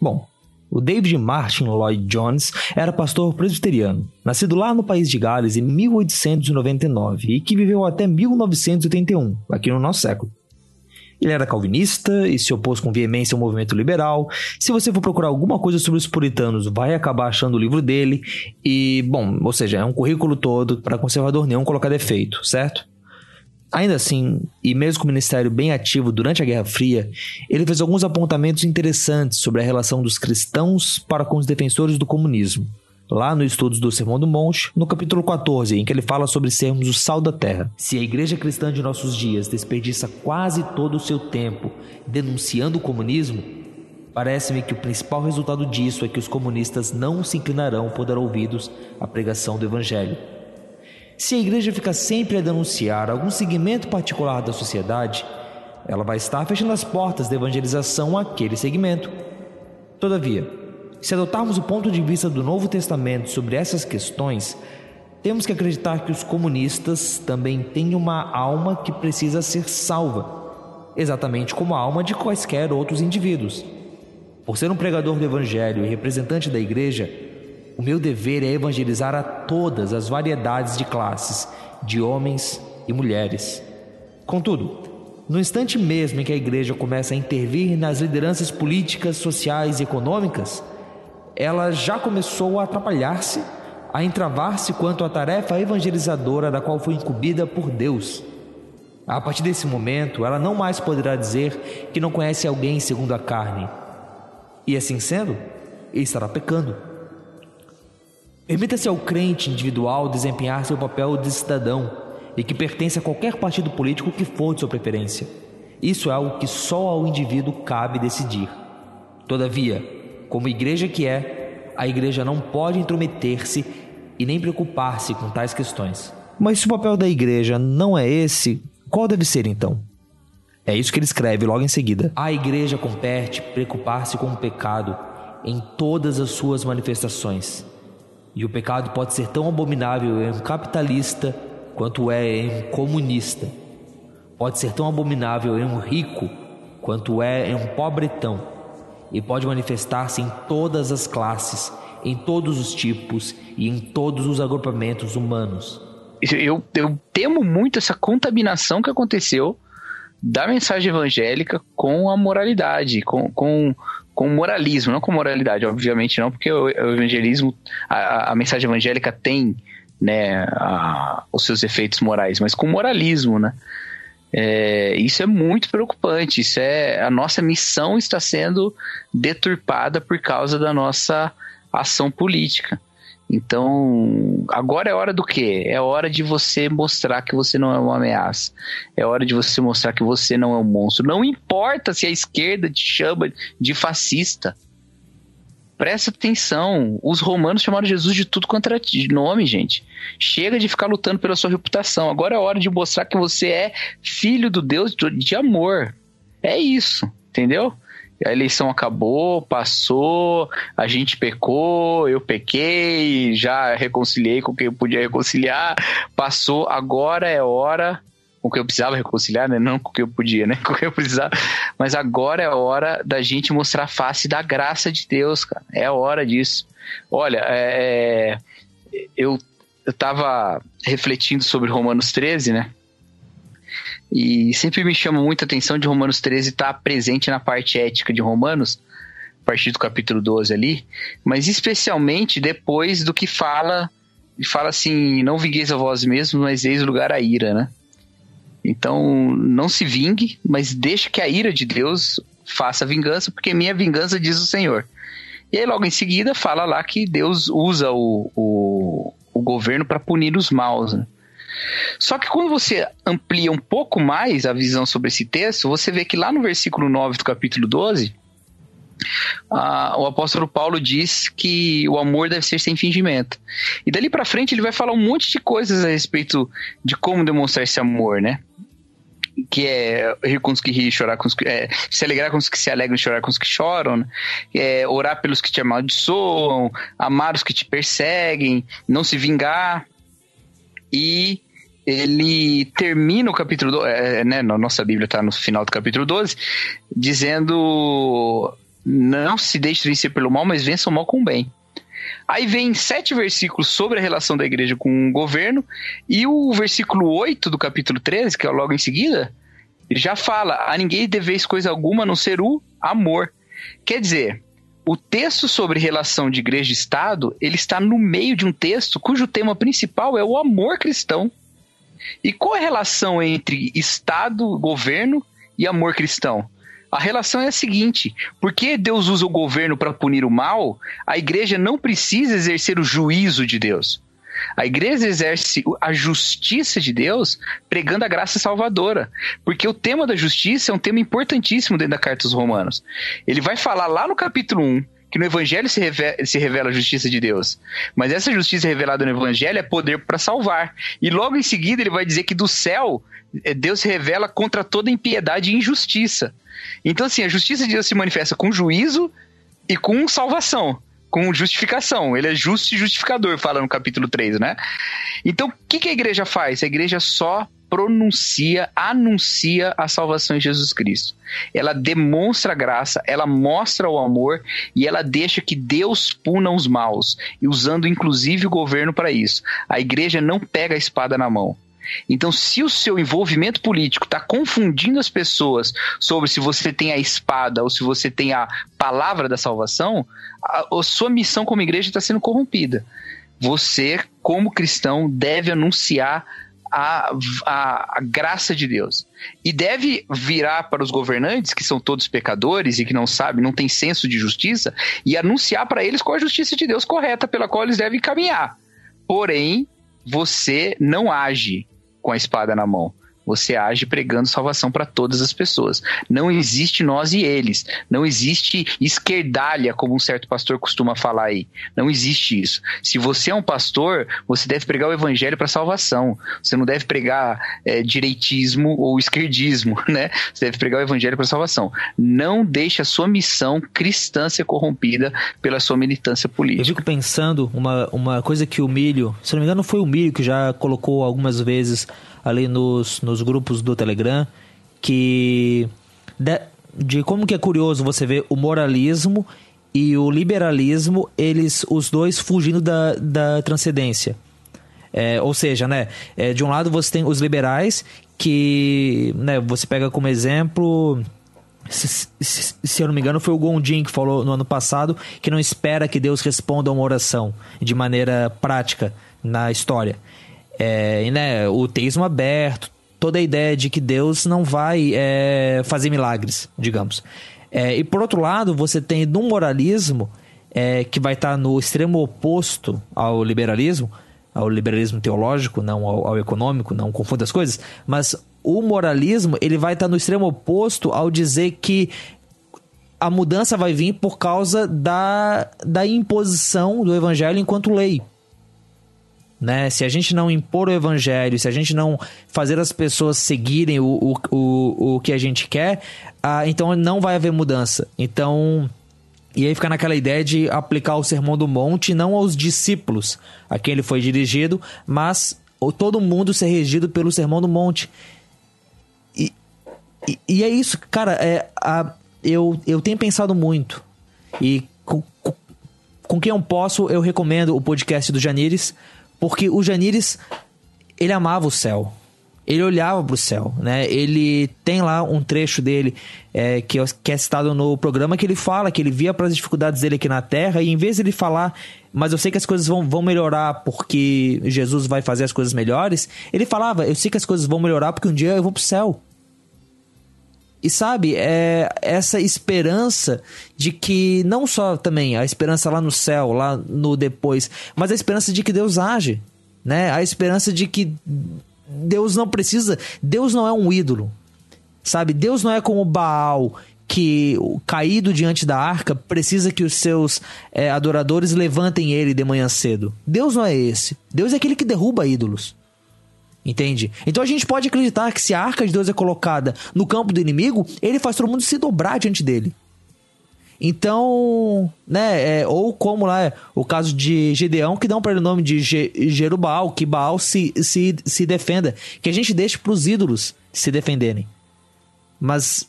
Bom, o David Martin Lloyd Jones era pastor presbiteriano, nascido lá no país de Gales em 1899 e que viveu até 1981, aqui no nosso século. Ele era calvinista e se opôs com veemência ao movimento liberal. Se você for procurar alguma coisa sobre os puritanos, vai acabar achando o livro dele. E, bom, ou seja, é um currículo todo para conservador nenhum colocar defeito, certo? Ainda assim, e mesmo com o ministério bem ativo durante a Guerra Fria, ele fez alguns apontamentos interessantes sobre a relação dos cristãos para com os defensores do comunismo lá no Estudos do Sermão do Monte, no capítulo 14, em que ele fala sobre sermos o sal da terra. Se a igreja cristã de nossos dias desperdiça quase todo o seu tempo denunciando o comunismo, parece-me que o principal resultado disso é que os comunistas não se inclinarão por dar ouvidos à pregação do evangelho. Se a igreja fica sempre a denunciar algum segmento particular da sociedade, ela vai estar fechando as portas da evangelização àquele segmento. Todavia, se adotarmos o ponto de vista do Novo Testamento sobre essas questões, temos que acreditar que os comunistas também têm uma alma que precisa ser salva, exatamente como a alma de quaisquer outros indivíduos. Por ser um pregador do Evangelho e representante da igreja, o meu dever é evangelizar a todas as variedades de classes, de homens e mulheres. Contudo, no instante mesmo em que a igreja começa a intervir nas lideranças políticas, sociais e econômicas, ela já começou a atrapalhar-se, a entravar-se quanto à tarefa evangelizadora da qual foi incumbida por Deus. A partir desse momento, ela não mais poderá dizer que não conhece alguém segundo a carne. E assim sendo, estará pecando. Permita-se ao crente individual desempenhar seu papel de cidadão e que pertence a qualquer partido político que for de sua preferência. Isso é algo que só ao indivíduo cabe decidir. Todavia, como igreja que é, a igreja não pode intrometer-se e nem preocupar-se com tais questões. Mas se o papel da igreja não é esse, qual deve ser então? É isso que ele escreve logo em seguida. A igreja compete preocupar-se com o pecado em todas as suas manifestações. E o pecado pode ser tão abominável em um capitalista quanto é em um comunista. Pode ser tão abominável em um rico quanto é em um pobretão e pode manifestar-se em todas as classes, em todos os tipos e em todos os agrupamentos humanos. Eu, eu temo muito essa contaminação que aconteceu da mensagem evangélica com a moralidade, com, com, com moralismo, não com moralidade, obviamente não, porque o, evangelismo, a, a, mensagem evangélica tem né, a, os seus efeitos morais, mas com moralismo, né? É, isso é muito preocupante. Isso é a nossa missão está sendo deturpada por causa da nossa ação política. Então, agora é hora do quê? É hora de você mostrar que você não é uma ameaça. É hora de você mostrar que você não é um monstro. Não importa se a esquerda te chama de fascista. Presta atenção. Os romanos chamaram Jesus de tudo era de nome, gente. Chega de ficar lutando pela sua reputação. Agora é hora de mostrar que você é filho do Deus de amor. É isso, entendeu? A eleição acabou, passou, a gente pecou, eu pequei, já reconciliei com quem eu podia reconciliar, passou, agora é hora com que eu precisava reconciliar, né? Não com que eu podia, né? Com que eu precisava. Mas agora é a hora da gente mostrar a face da graça de Deus, cara. É a hora disso. Olha, é, eu, eu tava refletindo sobre Romanos 13, né? E sempre me chama muita atenção de Romanos 13 estar tá presente na parte ética de Romanos, a partir do capítulo 12 ali, mas especialmente depois do que fala, fala assim, não vingueis a vós mesmos, mas eis o lugar a ira, né? Então, não se vingue, mas deixe que a ira de Deus faça vingança, porque minha vingança diz o Senhor. E aí, logo em seguida, fala lá que Deus usa o, o, o governo para punir os maus. Né? Só que quando você amplia um pouco mais a visão sobre esse texto, você vê que lá no versículo 9 do capítulo 12, ah, o apóstolo Paulo diz que o amor deve ser sem fingimento. E dali para frente ele vai falar um monte de coisas a respeito de como demonstrar esse amor, né? Que é rir com os que riem, chorar com os que. É, se alegrar com os que se alegram, chorar com os que choram, né? é, orar pelos que te amaldiçoam, amar os que te perseguem, não se vingar. E ele termina o capítulo, do, é, né, na nossa Bíblia está no final do capítulo 12, dizendo não se deixe vencer pelo mal, mas vença o mal com o bem. Aí vem sete versículos sobre a relação da igreja com o governo, e o versículo 8 do capítulo 13, que é logo em seguida, já fala: a ninguém deveis coisa alguma a não ser o amor. Quer dizer, o texto sobre relação de igreja e Estado, ele está no meio de um texto cujo tema principal é o amor cristão. E qual é a relação entre Estado, governo e amor cristão? A relação é a seguinte: porque Deus usa o governo para punir o mal, a igreja não precisa exercer o juízo de Deus. A igreja exerce a justiça de Deus pregando a graça salvadora. Porque o tema da justiça é um tema importantíssimo dentro da carta aos Romanos. Ele vai falar lá no capítulo 1 que no Evangelho se revela, se revela, a justiça de Deus. Mas essa justiça revelada no Evangelho é poder para salvar. E logo em seguida ele vai dizer que do céu eh, Deus se revela contra toda impiedade e injustiça. Então, assim, a justiça de Deus se manifesta com juízo e com salvação, com justificação. Ele é justo e justificador, fala no capítulo 3, né? Então, o que, que a igreja faz? A igreja só pronuncia, anuncia a salvação em Jesus Cristo. Ela demonstra a graça, ela mostra o amor e ela deixa que Deus puna os maus, e usando inclusive o governo para isso. A igreja não pega a espada na mão. Então, se o seu envolvimento político está confundindo as pessoas sobre se você tem a espada ou se você tem a palavra da salvação, a, a sua missão como igreja está sendo corrompida. Você, como cristão, deve anunciar a, a, a, graça de Deus. E deve virar para os governantes, que são todos pecadores e que não sabem, não têm senso de justiça, e anunciar para eles qual é a justiça de Deus correta pela qual eles devem caminhar. Porém, você não age com a espada na mão. Você age pregando salvação para todas as pessoas. Não existe nós e eles. Não existe esquerdalha, como um certo pastor costuma falar aí. Não existe isso. Se você é um pastor, você deve pregar o evangelho para salvação. Você não deve pregar é, direitismo ou esquerdismo, né? Você deve pregar o evangelho para salvação. Não deixe a sua missão cristã ser corrompida pela sua militância política. Eu fico pensando uma, uma coisa que o Milho, se não me engano, foi o Milho que já colocou algumas vezes ali nos, nos grupos do Telegram que de, de como que é curioso você ver o moralismo e o liberalismo, eles os dois fugindo da, da transcendência. É, ou seja, né, é, de um lado você tem os liberais que, né, você pega como exemplo se, se, se, eu não me engano, foi o Gondim que falou no ano passado que não espera que Deus responda a uma oração de maneira prática na história. É, né, o teísmo aberto, toda a ideia de que Deus não vai é, fazer milagres, digamos. É, e por outro lado, você tem no moralismo, é, que vai estar no extremo oposto ao liberalismo, ao liberalismo teológico, não ao, ao, econômico, não confunda as coisas, mas o moralismo ele vai estar no extremo oposto ao dizer que a mudança vai vir por causa da, da imposição do evangelho enquanto lei né? Se a gente não impor o evangelho, se a gente não fazer as pessoas seguirem o, o, o, o que a gente quer, ah, então não vai haver mudança. Então. E aí fica naquela ideia de aplicar o sermão do monte não aos discípulos a quem ele foi dirigido, mas todo mundo ser regido pelo sermão do monte. E, e, e é isso, cara. É, a, eu, eu tenho pensado muito. E com, com, com quem eu posso, eu recomendo o podcast do Janires porque o Janires, ele amava o céu. Ele olhava para o céu, né? Ele tem lá um trecho dele é, que, é, que é citado no programa que ele fala que ele via para as dificuldades dele aqui na Terra e em vez de ele falar, mas eu sei que as coisas vão, vão melhorar porque Jesus vai fazer as coisas melhores, ele falava, eu sei que as coisas vão melhorar porque um dia eu vou para o céu. E sabe, é essa esperança de que não só também a esperança lá no céu, lá no depois, mas a esperança de que Deus age, né? A esperança de que Deus não precisa, Deus não é um ídolo. Sabe? Deus não é como Baal, que caído diante da arca precisa que os seus é, adoradores levantem ele de manhã cedo. Deus não é esse. Deus é aquele que derruba ídolos. Entende? Então a gente pode acreditar que se a arca de Deus é colocada no campo do inimigo, ele faz todo mundo se dobrar diante dele. Então, né, é, ou como lá o caso de Gedeão, que dão para ele o nome de Je Jerubal, que Baal se, se, se defenda, que a gente deixe para os ídolos se defenderem. Mas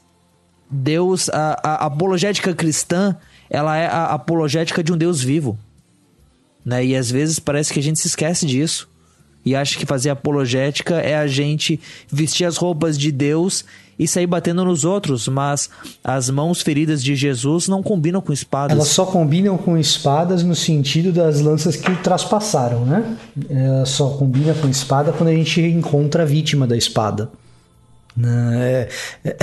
Deus, a, a apologética cristã, ela é a apologética de um Deus vivo. Né? E às vezes parece que a gente se esquece disso. E acha que fazer apologética é a gente vestir as roupas de Deus e sair batendo nos outros, mas as mãos feridas de Jesus não combinam com espadas. Elas só combinam com espadas no sentido das lanças que o traspassaram, né? Ela só combina com espada quando a gente encontra a vítima da espada. É, é,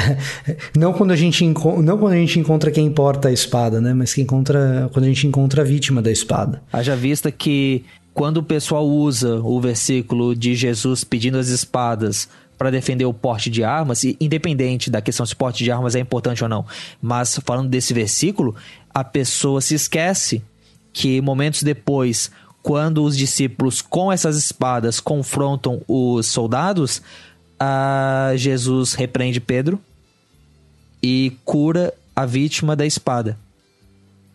não quando a gente não quando a gente encontra quem porta a espada, né? Mas que encontra quando a gente encontra a vítima da espada. Haja vista que quando o pessoal usa o versículo de Jesus pedindo as espadas para defender o porte de armas, independente da questão se o porte de armas é importante ou não, mas falando desse versículo, a pessoa se esquece que momentos depois, quando os discípulos com essas espadas confrontam os soldados, Jesus repreende Pedro e cura a vítima da espada.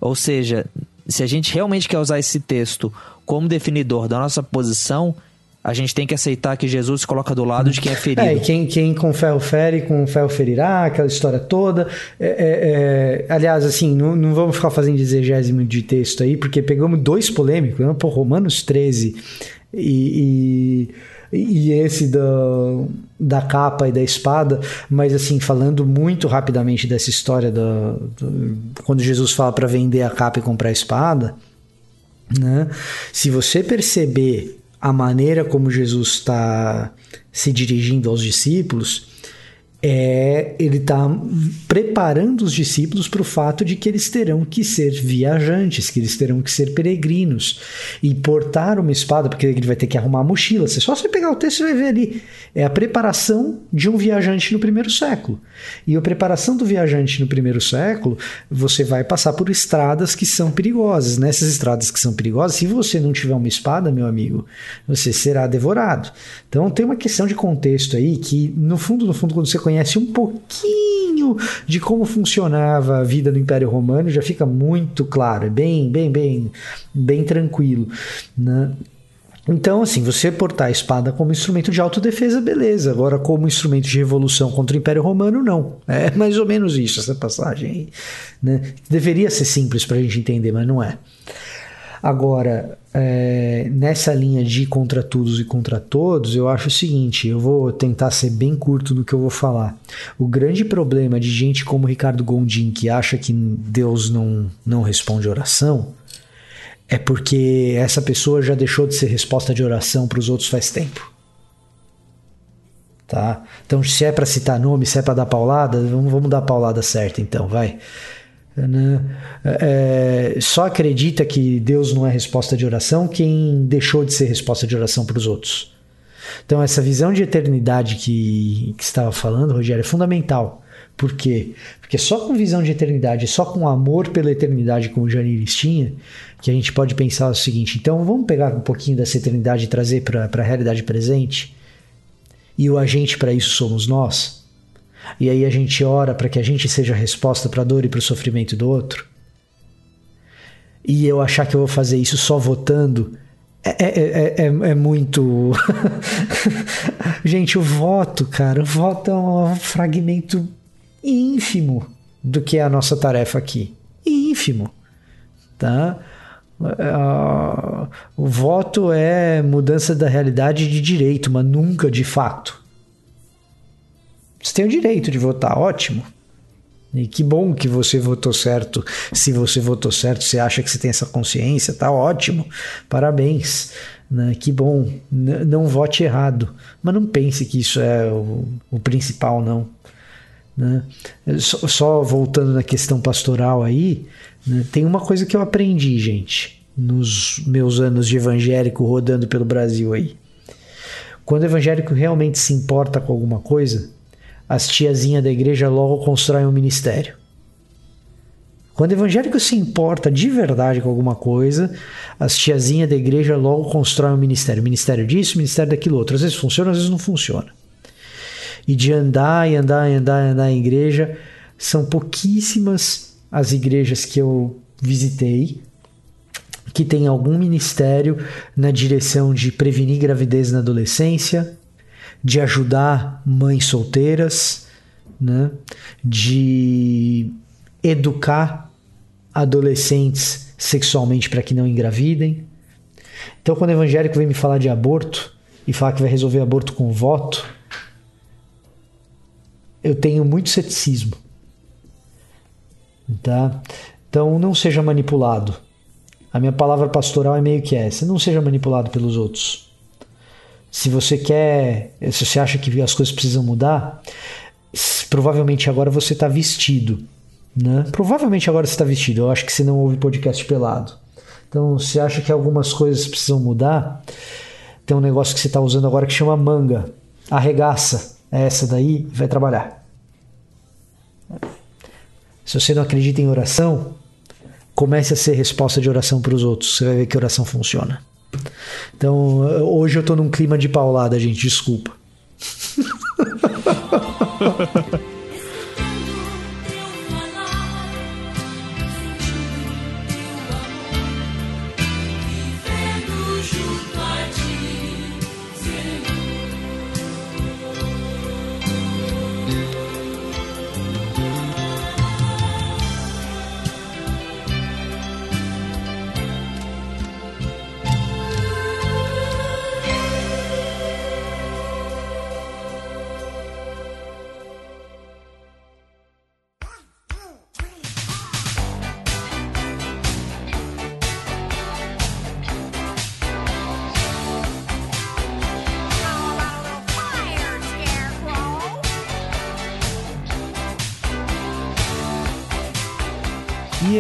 Ou seja, se a gente realmente quer usar esse texto como definidor da nossa posição, a gente tem que aceitar que Jesus se coloca do lado de quem é ferido. É, quem, quem com ferro fere, com ferro ferirá, aquela história toda. É, é, é, aliás, assim, não, não, vamos ficar fazendo exegésimo de texto aí, porque pegamos dois polêmicos, né? Por Romanos 13 e, e, e esse da, da capa e da espada, mas assim, falando muito rapidamente dessa história da, do, quando Jesus fala para vender a capa e comprar a espada, né? Se você perceber a maneira como Jesus está se dirigindo aos discípulos, é ele está preparando os discípulos para o fato de que eles terão que ser viajantes, que eles terão que ser peregrinos e portar uma espada, porque ele vai ter que arrumar a mochila. Você só você pegar o texto vai ver ali. É a preparação de um viajante no primeiro século. E a preparação do viajante no primeiro século, você vai passar por estradas que são perigosas. Nessas estradas que são perigosas, se você não tiver uma espada, meu amigo, você será devorado. Então tem uma questão de contexto aí que, no fundo, no fundo, quando você conhece um pouquinho de como funcionava a vida do Império Romano, já fica muito claro, é bem, bem, bem, bem tranquilo, né? Então, assim, você portar a espada como instrumento de autodefesa, beleza. Agora, como instrumento de revolução contra o Império Romano, não. É mais ou menos isso, essa passagem aí. Né? Deveria ser simples para a gente entender, mas não é. Agora, é, nessa linha de contra todos e contra todos, eu acho o seguinte: eu vou tentar ser bem curto no que eu vou falar. O grande problema de gente como Ricardo Gondim, que acha que Deus não, não responde oração, é porque essa pessoa já deixou de ser resposta de oração para os outros faz tempo. Tá? Então, se é para citar nome, se é para dar paulada, vamos, vamos dar a paulada certa, então, vai. Né? É, só acredita que Deus não é resposta de oração quem deixou de ser resposta de oração para os outros. Então, essa visão de eternidade que, que estava falando, Rogério, é fundamental. Por quê? Porque só com visão de eternidade, só com amor pela eternidade, como o Janiris tinha, que a gente pode pensar o seguinte: então vamos pegar um pouquinho dessa eternidade e trazer para a realidade presente? E o agente para isso somos nós? E aí a gente ora para que a gente seja a resposta para a dor e para o sofrimento do outro, e eu achar que eu vou fazer isso só votando, é, é, é, é muito. gente, o voto, cara, o voto é um fragmento ínfimo do que é a nossa tarefa aqui. Ínfimo. Tá? Uh, o voto é mudança da realidade de direito, mas nunca de fato. Você tem o direito de votar, ótimo. E que bom que você votou certo. Se você votou certo, você acha que você tem essa consciência, tá ótimo. Parabéns. Né? Que bom. Não vote errado. Mas não pense que isso é o, principal, não. Né? Só, só, voltando na questão pastoral aí, né? tem uma coisa que eu aprendi, gente. nos meus anos de evangélico rodando pelo Brasil aí. Quando o evangélico realmente se importa com alguma coisa, as tiazinhas da igreja logo constroem um ministério. Quando o evangélico se importa de verdade com alguma coisa, as tiazinhas da igreja logo constroem um ministério. Ministério disso, ministério daquilo outro. Às vezes funciona, às vezes não funciona. E de andar e andar e andar e andar em igreja, são pouquíssimas as igrejas que eu visitei que tem algum ministério na direção de prevenir gravidez na adolescência, de ajudar mães solteiras, né? de educar adolescentes sexualmente para que não engravidem. Então, quando o evangélico vem me falar de aborto e falar que vai resolver aborto com voto, eu tenho muito ceticismo. Tá? Então, não seja manipulado. A minha palavra pastoral é meio que essa: não seja manipulado pelos outros. Se você quer, se você acha que as coisas precisam mudar, provavelmente agora você está vestido. Né? Provavelmente agora você está vestido. Eu acho que você não ouve podcast pelado. Então, se acha que algumas coisas precisam mudar, tem um negócio que você está usando agora que chama manga. Arregaça é essa daí vai trabalhar. Se você não acredita em oração, comece a ser resposta de oração para os outros. Você vai ver que oração funciona. Então, hoje eu estou num clima de paulada, gente. Desculpa.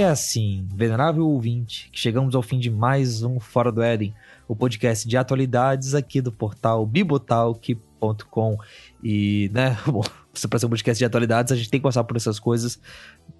assim, venerável ouvinte, que chegamos ao fim de mais um Fora do Éden, o podcast de atualidades aqui do portal bibotalk.com. E, né, bom, para ser um podcast de atualidades, a gente tem que passar por essas coisas,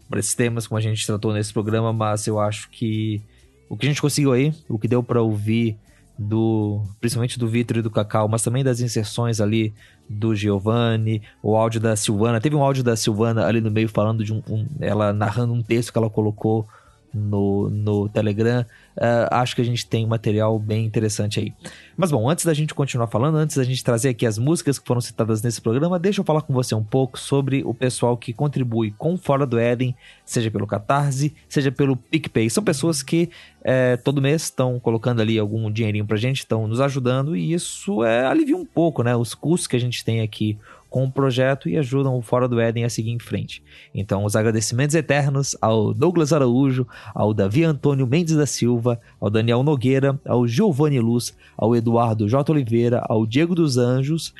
por esses temas, como a gente tratou nesse programa, mas eu acho que o que a gente conseguiu aí, o que deu para ouvir do principalmente do Vitor e do Cacau, mas também das inserções ali do Giovanni, o áudio da Silvana. Teve um áudio da Silvana ali no meio falando de um, um ela narrando um texto que ela colocou no, no Telegram. Uh, acho que a gente tem material bem interessante aí. Mas bom, antes da gente continuar falando, antes da gente trazer aqui as músicas que foram citadas nesse programa, deixa eu falar com você um pouco sobre o pessoal que contribui com Fora do Éden, seja pelo Catarse, seja pelo PicPay. São pessoas que é, todo mês estão colocando ali algum dinheirinho pra gente, estão nos ajudando e isso é, alivia um pouco, né? Os custos que a gente tem aqui com o projeto e ajudam o Fora do Éden a seguir em frente. Então, os agradecimentos eternos ao Douglas Araújo, ao Davi Antônio Mendes da Silva, ao Daniel Nogueira, ao Giovanni Luz, ao Eduardo J. Oliveira, ao Diego dos Anjos,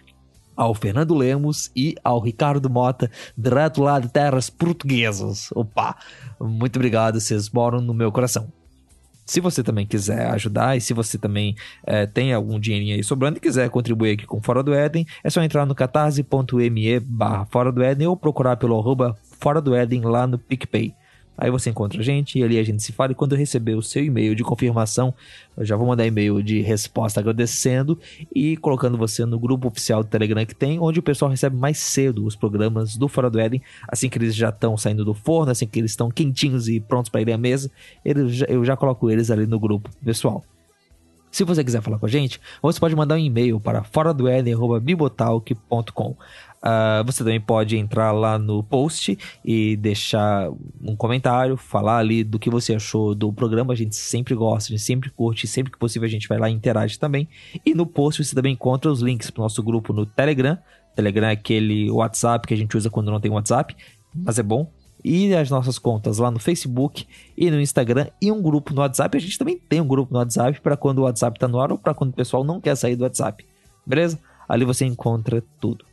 ao Fernando Lemos e ao Ricardo Mota, direto lá de terras portuguesas. Opa! Muito obrigado, vocês moram no meu coração. Se você também quiser ajudar e se você também é, tem algum dinheirinho aí sobrando e quiser contribuir aqui com Fora do Éden, é só entrar no catarse.me barra Fora do Éden ou procurar pelo arroba Fora do Éden lá no PicPay. Aí você encontra a gente e ali a gente se fala. E quando eu receber o seu e-mail de confirmação, eu já vou mandar e-mail de resposta agradecendo e colocando você no grupo oficial do Telegram que tem, onde o pessoal recebe mais cedo os programas do Fora do Éden, assim que eles já estão saindo do forno, assim que eles estão quentinhos e prontos para ir à mesa, eles, eu já coloco eles ali no grupo pessoal. Se você quiser falar com a gente, você pode mandar um e-mail para foradoeden.bibotalk.com. Uh, você também pode entrar lá no post e deixar um comentário, falar ali do que você achou do programa. A gente sempre gosta, a gente sempre curte, sempre que possível a gente vai lá e interage também. E no post você também encontra os links para o nosso grupo no Telegram. Telegram é aquele WhatsApp que a gente usa quando não tem WhatsApp, mas é bom. E as nossas contas lá no Facebook e no Instagram e um grupo no WhatsApp. A gente também tem um grupo no WhatsApp para quando o WhatsApp está no ar ou para quando o pessoal não quer sair do WhatsApp. Beleza? Ali você encontra tudo.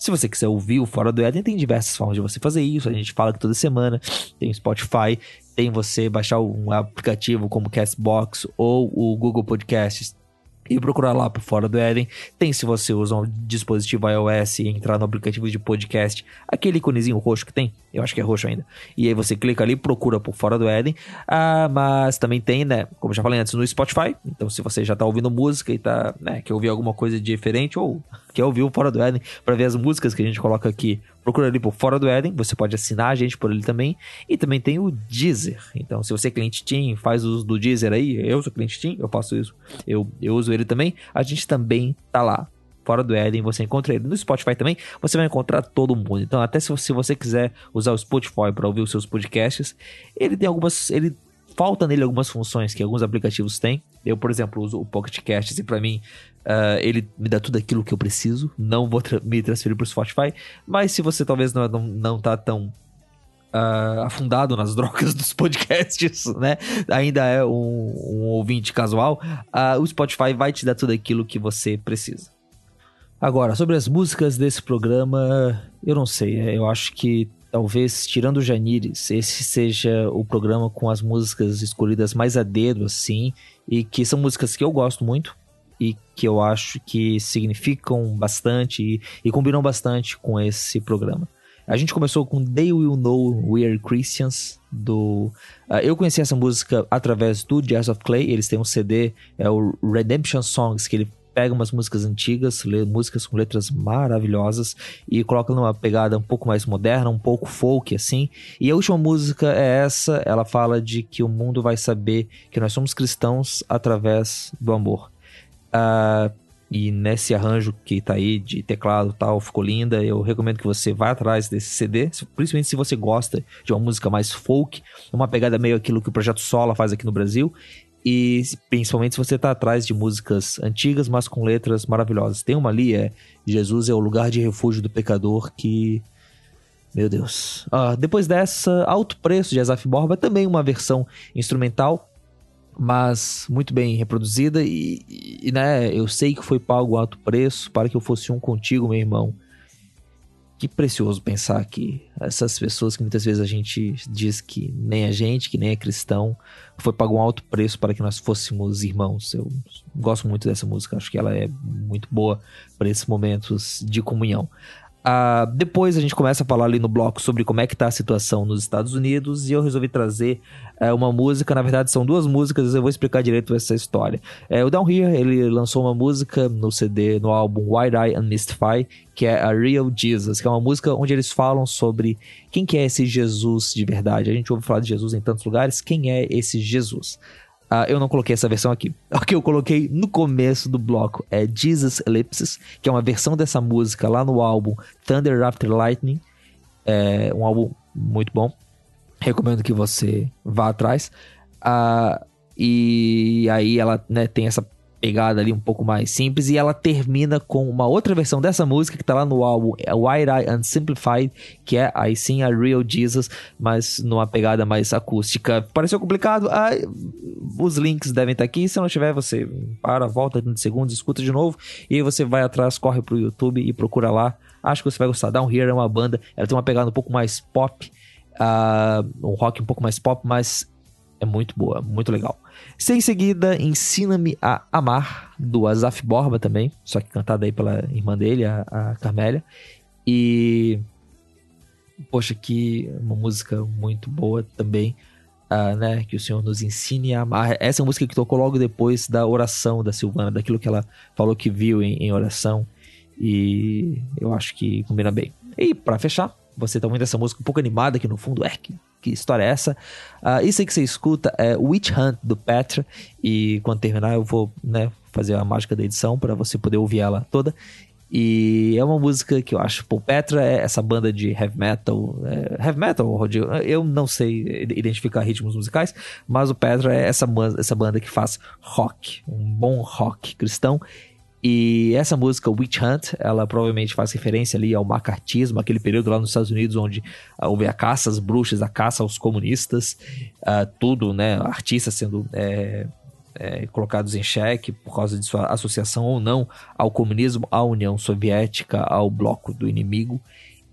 Se você quiser ouvir o Fora do Éden, tem diversas formas de você fazer isso. A gente fala que toda semana tem o Spotify, tem você baixar um aplicativo como Castbox ou o Google Podcasts e procurar lá por Fora do Éden. Tem se você usa um dispositivo iOS e entrar no aplicativo de podcast, aquele iconezinho roxo que tem, eu acho que é roxo ainda. E aí você clica ali, procura por Fora do Éden. Ah, mas também tem, né, como já falei antes, no Spotify. Então se você já tá ouvindo música e tá, né, quer ouvir alguma coisa diferente ou quer ouvir o Fora do Éden para ver as músicas que a gente coloca aqui, procura ali por Fora do Éden. Você pode assinar a gente por ele também. E também tem o Deezer. Então se você é cliente Team, faz uso do Deezer aí. Eu sou cliente Team, eu faço isso. Eu, eu uso ele também. A gente também tá lá. Fora do Éden, você encontra ele no Spotify também. Você vai encontrar todo mundo. Então, até se você, se você quiser usar o Spotify para ouvir os seus podcasts, ele tem algumas. Ele falta nele algumas funções que alguns aplicativos têm. Eu, por exemplo, uso o Pocket Casts e para mim ah, ele me dá tudo aquilo que eu preciso. Não vou tra- me transferir para o Spotify. Mas se você talvez não, não, não tá tão ah, afundado nas drogas dos podcasts, né? Ainda é um, um ouvinte casual, ah, o Spotify vai te dar tudo aquilo que você precisa. Agora, sobre as músicas desse programa, eu não sei. é, Eu acho que talvez, tirando o Janires, esse seja o programa com as músicas escolhidas mais a dedo, assim, e que são músicas que eu gosto muito e que eu acho que significam bastante e, e combinam bastante com esse programa. A gente começou com They Will Know We Are Christians, do... ah, eu conheci essa música através do Jazz of Clay, eles têm um CD, é o Redemption Songs, que ele pega umas músicas antigas, lê músicas com letras maravilhosas e coloca numa pegada um pouco mais moderna, um pouco folk assim. E a última música é essa, ela fala de que o mundo vai saber que nós somos cristãos através do amor. Ah, e nesse arranjo que tá aí de teclado tal, ficou linda. Eu recomendo que você vá atrás desse CD, principalmente se você gosta de uma música mais folk, uma pegada meio aquilo que o Projeto Sola faz aqui no Brasil. E principalmente se você tá atrás de músicas antigas, mas com letras maravilhosas. Tem uma ali, é Jesus é o lugar de refúgio do pecador, que. Meu Deus. Ah, depois dessa, Alto Preço de Azaf Borba, também uma versão instrumental mas muito bem reproduzida e, e, né, eu sei que foi pago alto preço para que eu fosse um contigo, meu irmão. Que precioso pensar que essas pessoas que muitas vezes a gente diz que nem a gente, que nem é cristão, foi pago um alto preço para que nós fôssemos irmãos. Eu gosto muito dessa música, acho que ela é muito boa para esses momentos de comunhão. Ah, depois a gente começa a falar ali no bloco sobre como é que tá a situação nos Estados Unidos e eu resolvi trazer é, uma música, na verdade são duas músicas, eu vou explicar direito essa história. É, o Down Here, ele lançou uma música no CD, no álbum Wide Eye and Mystify, que é a Real Jesus, que é uma música onde eles falam sobre quem que é esse Jesus de verdade. A gente ouve falar de Jesus em tantos lugares, quem é esse Jesus? Ah, eu não coloquei essa versão aqui. O que eu coloquei no começo do bloco é Jesus Ellipsis, que é uma versão dessa música lá no álbum Thunder After Lightning. É um álbum muito bom. Recomendo que você vá atrás. Ah, e aí ela né, tem essa pegada ali um pouco mais simples e ela termina com uma outra versão dessa música que tá lá no álbum é Wide Eye Unsimplified, que é aí sim a Real Jesus, mas numa pegada mais acústica. Pareceu complicado? Ah, os links devem estar aqui. Se não tiver, você para, volta 30 segundos, escuta de novo e aí você vai atrás, corre pro YouTube e procura lá. Acho que você vai gostar. Down Here é uma banda, ela tem uma pegada um pouco mais pop, ah, um rock um pouco mais pop, mas é muito boa, muito legal. Em seguida, Ensina-me a Amar, do Azaf Borba também, só que cantada aí pela irmã dele, a, a Carmélia. E. Poxa, que uma música muito boa também, ah, né? Que o Senhor nos ensine a amar. Essa é música que tocou logo depois da oração da Silvana, daquilo que ela falou que viu em, em oração. E eu acho que combina bem. E para fechar, você tá ouvindo essa música um pouco animada aqui no fundo. É, que, que história é essa? Ah, isso aí que você escuta é Witch Hunt do Petra. E quando terminar, eu vou né, fazer a mágica da edição para você poder ouvir ela toda. E é uma música que eu acho. Pô, Petra é essa banda de heavy metal. É, heavy metal, Rodrigo? Eu não sei identificar ritmos musicais, mas o Petra é essa, essa banda que faz rock, um bom rock cristão. E essa música, Witch Hunt, ela provavelmente faz referência ali ao macartismo, aquele período lá nos Estados Unidos onde ah, houve a caça às bruxas, a caça aos comunistas, ah, tudo, né? Artistas sendo é, é, colocados em xeque por causa de sua associação ou não ao comunismo, à União Soviética, ao bloco do inimigo.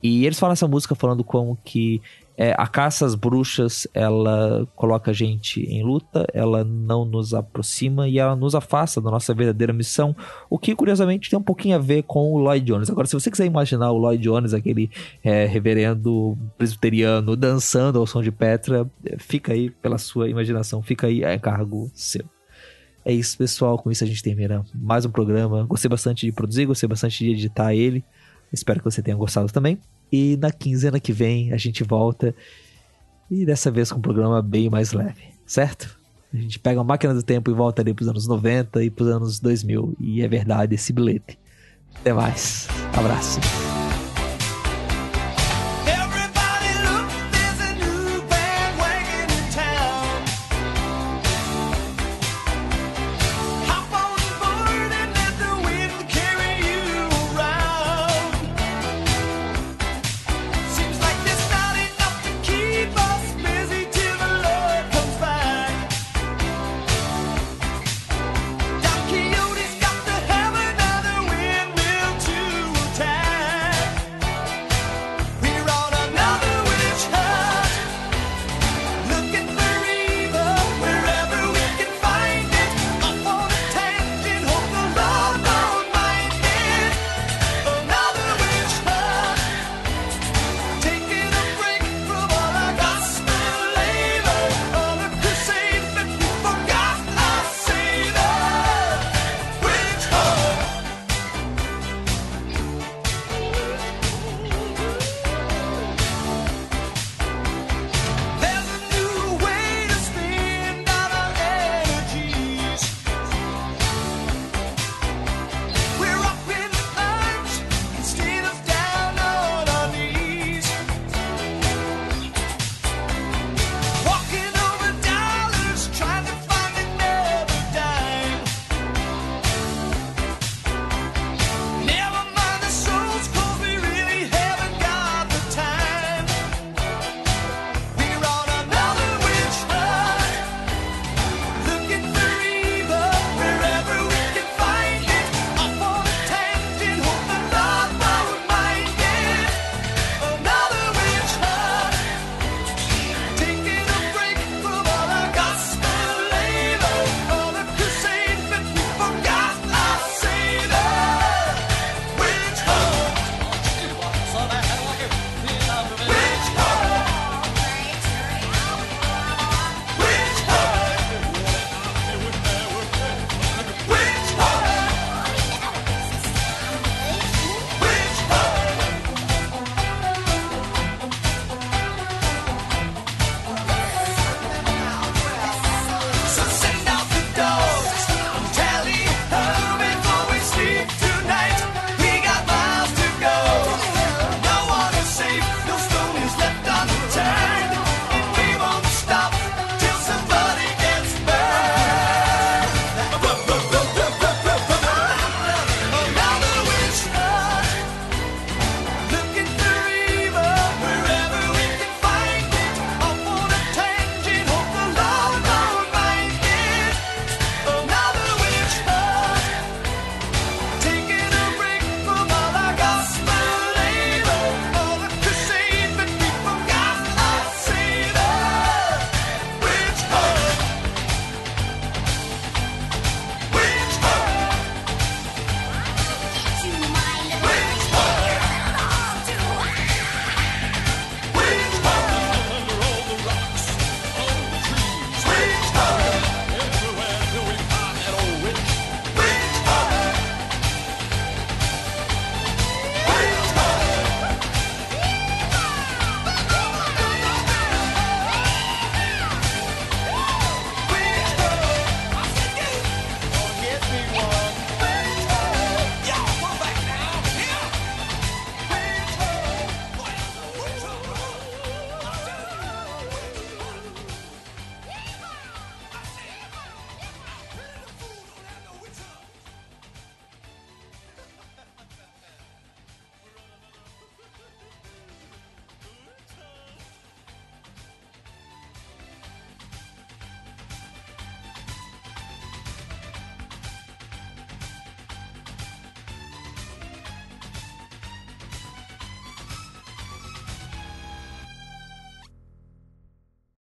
E eles falam essa música falando como que É, a caça às bruxas, ela coloca a gente em luta, ela não nos aproxima e ela nos afasta da nossa verdadeira missão, o que curiosamente tem um pouquinho a ver com o Lloyd Jones. Agora, se você quiser imaginar o Lloyd Jones, aquele é, reverendo presbiteriano dançando ao som de Petra, fica aí pela sua imaginação, fica aí a encargo seu. É isso, pessoal. Com isso a gente termina mais um programa. Gostei bastante de produzir, gostei bastante de editar ele. Espero que você tenha gostado também. E na quinzena que vem a gente volta. E dessa vez com um programa bem mais leve, certo? A gente pega a máquina do tempo e volta ali pros anos 90 e pros anos 2000. E é verdade esse bilhete. Até mais. Abraço.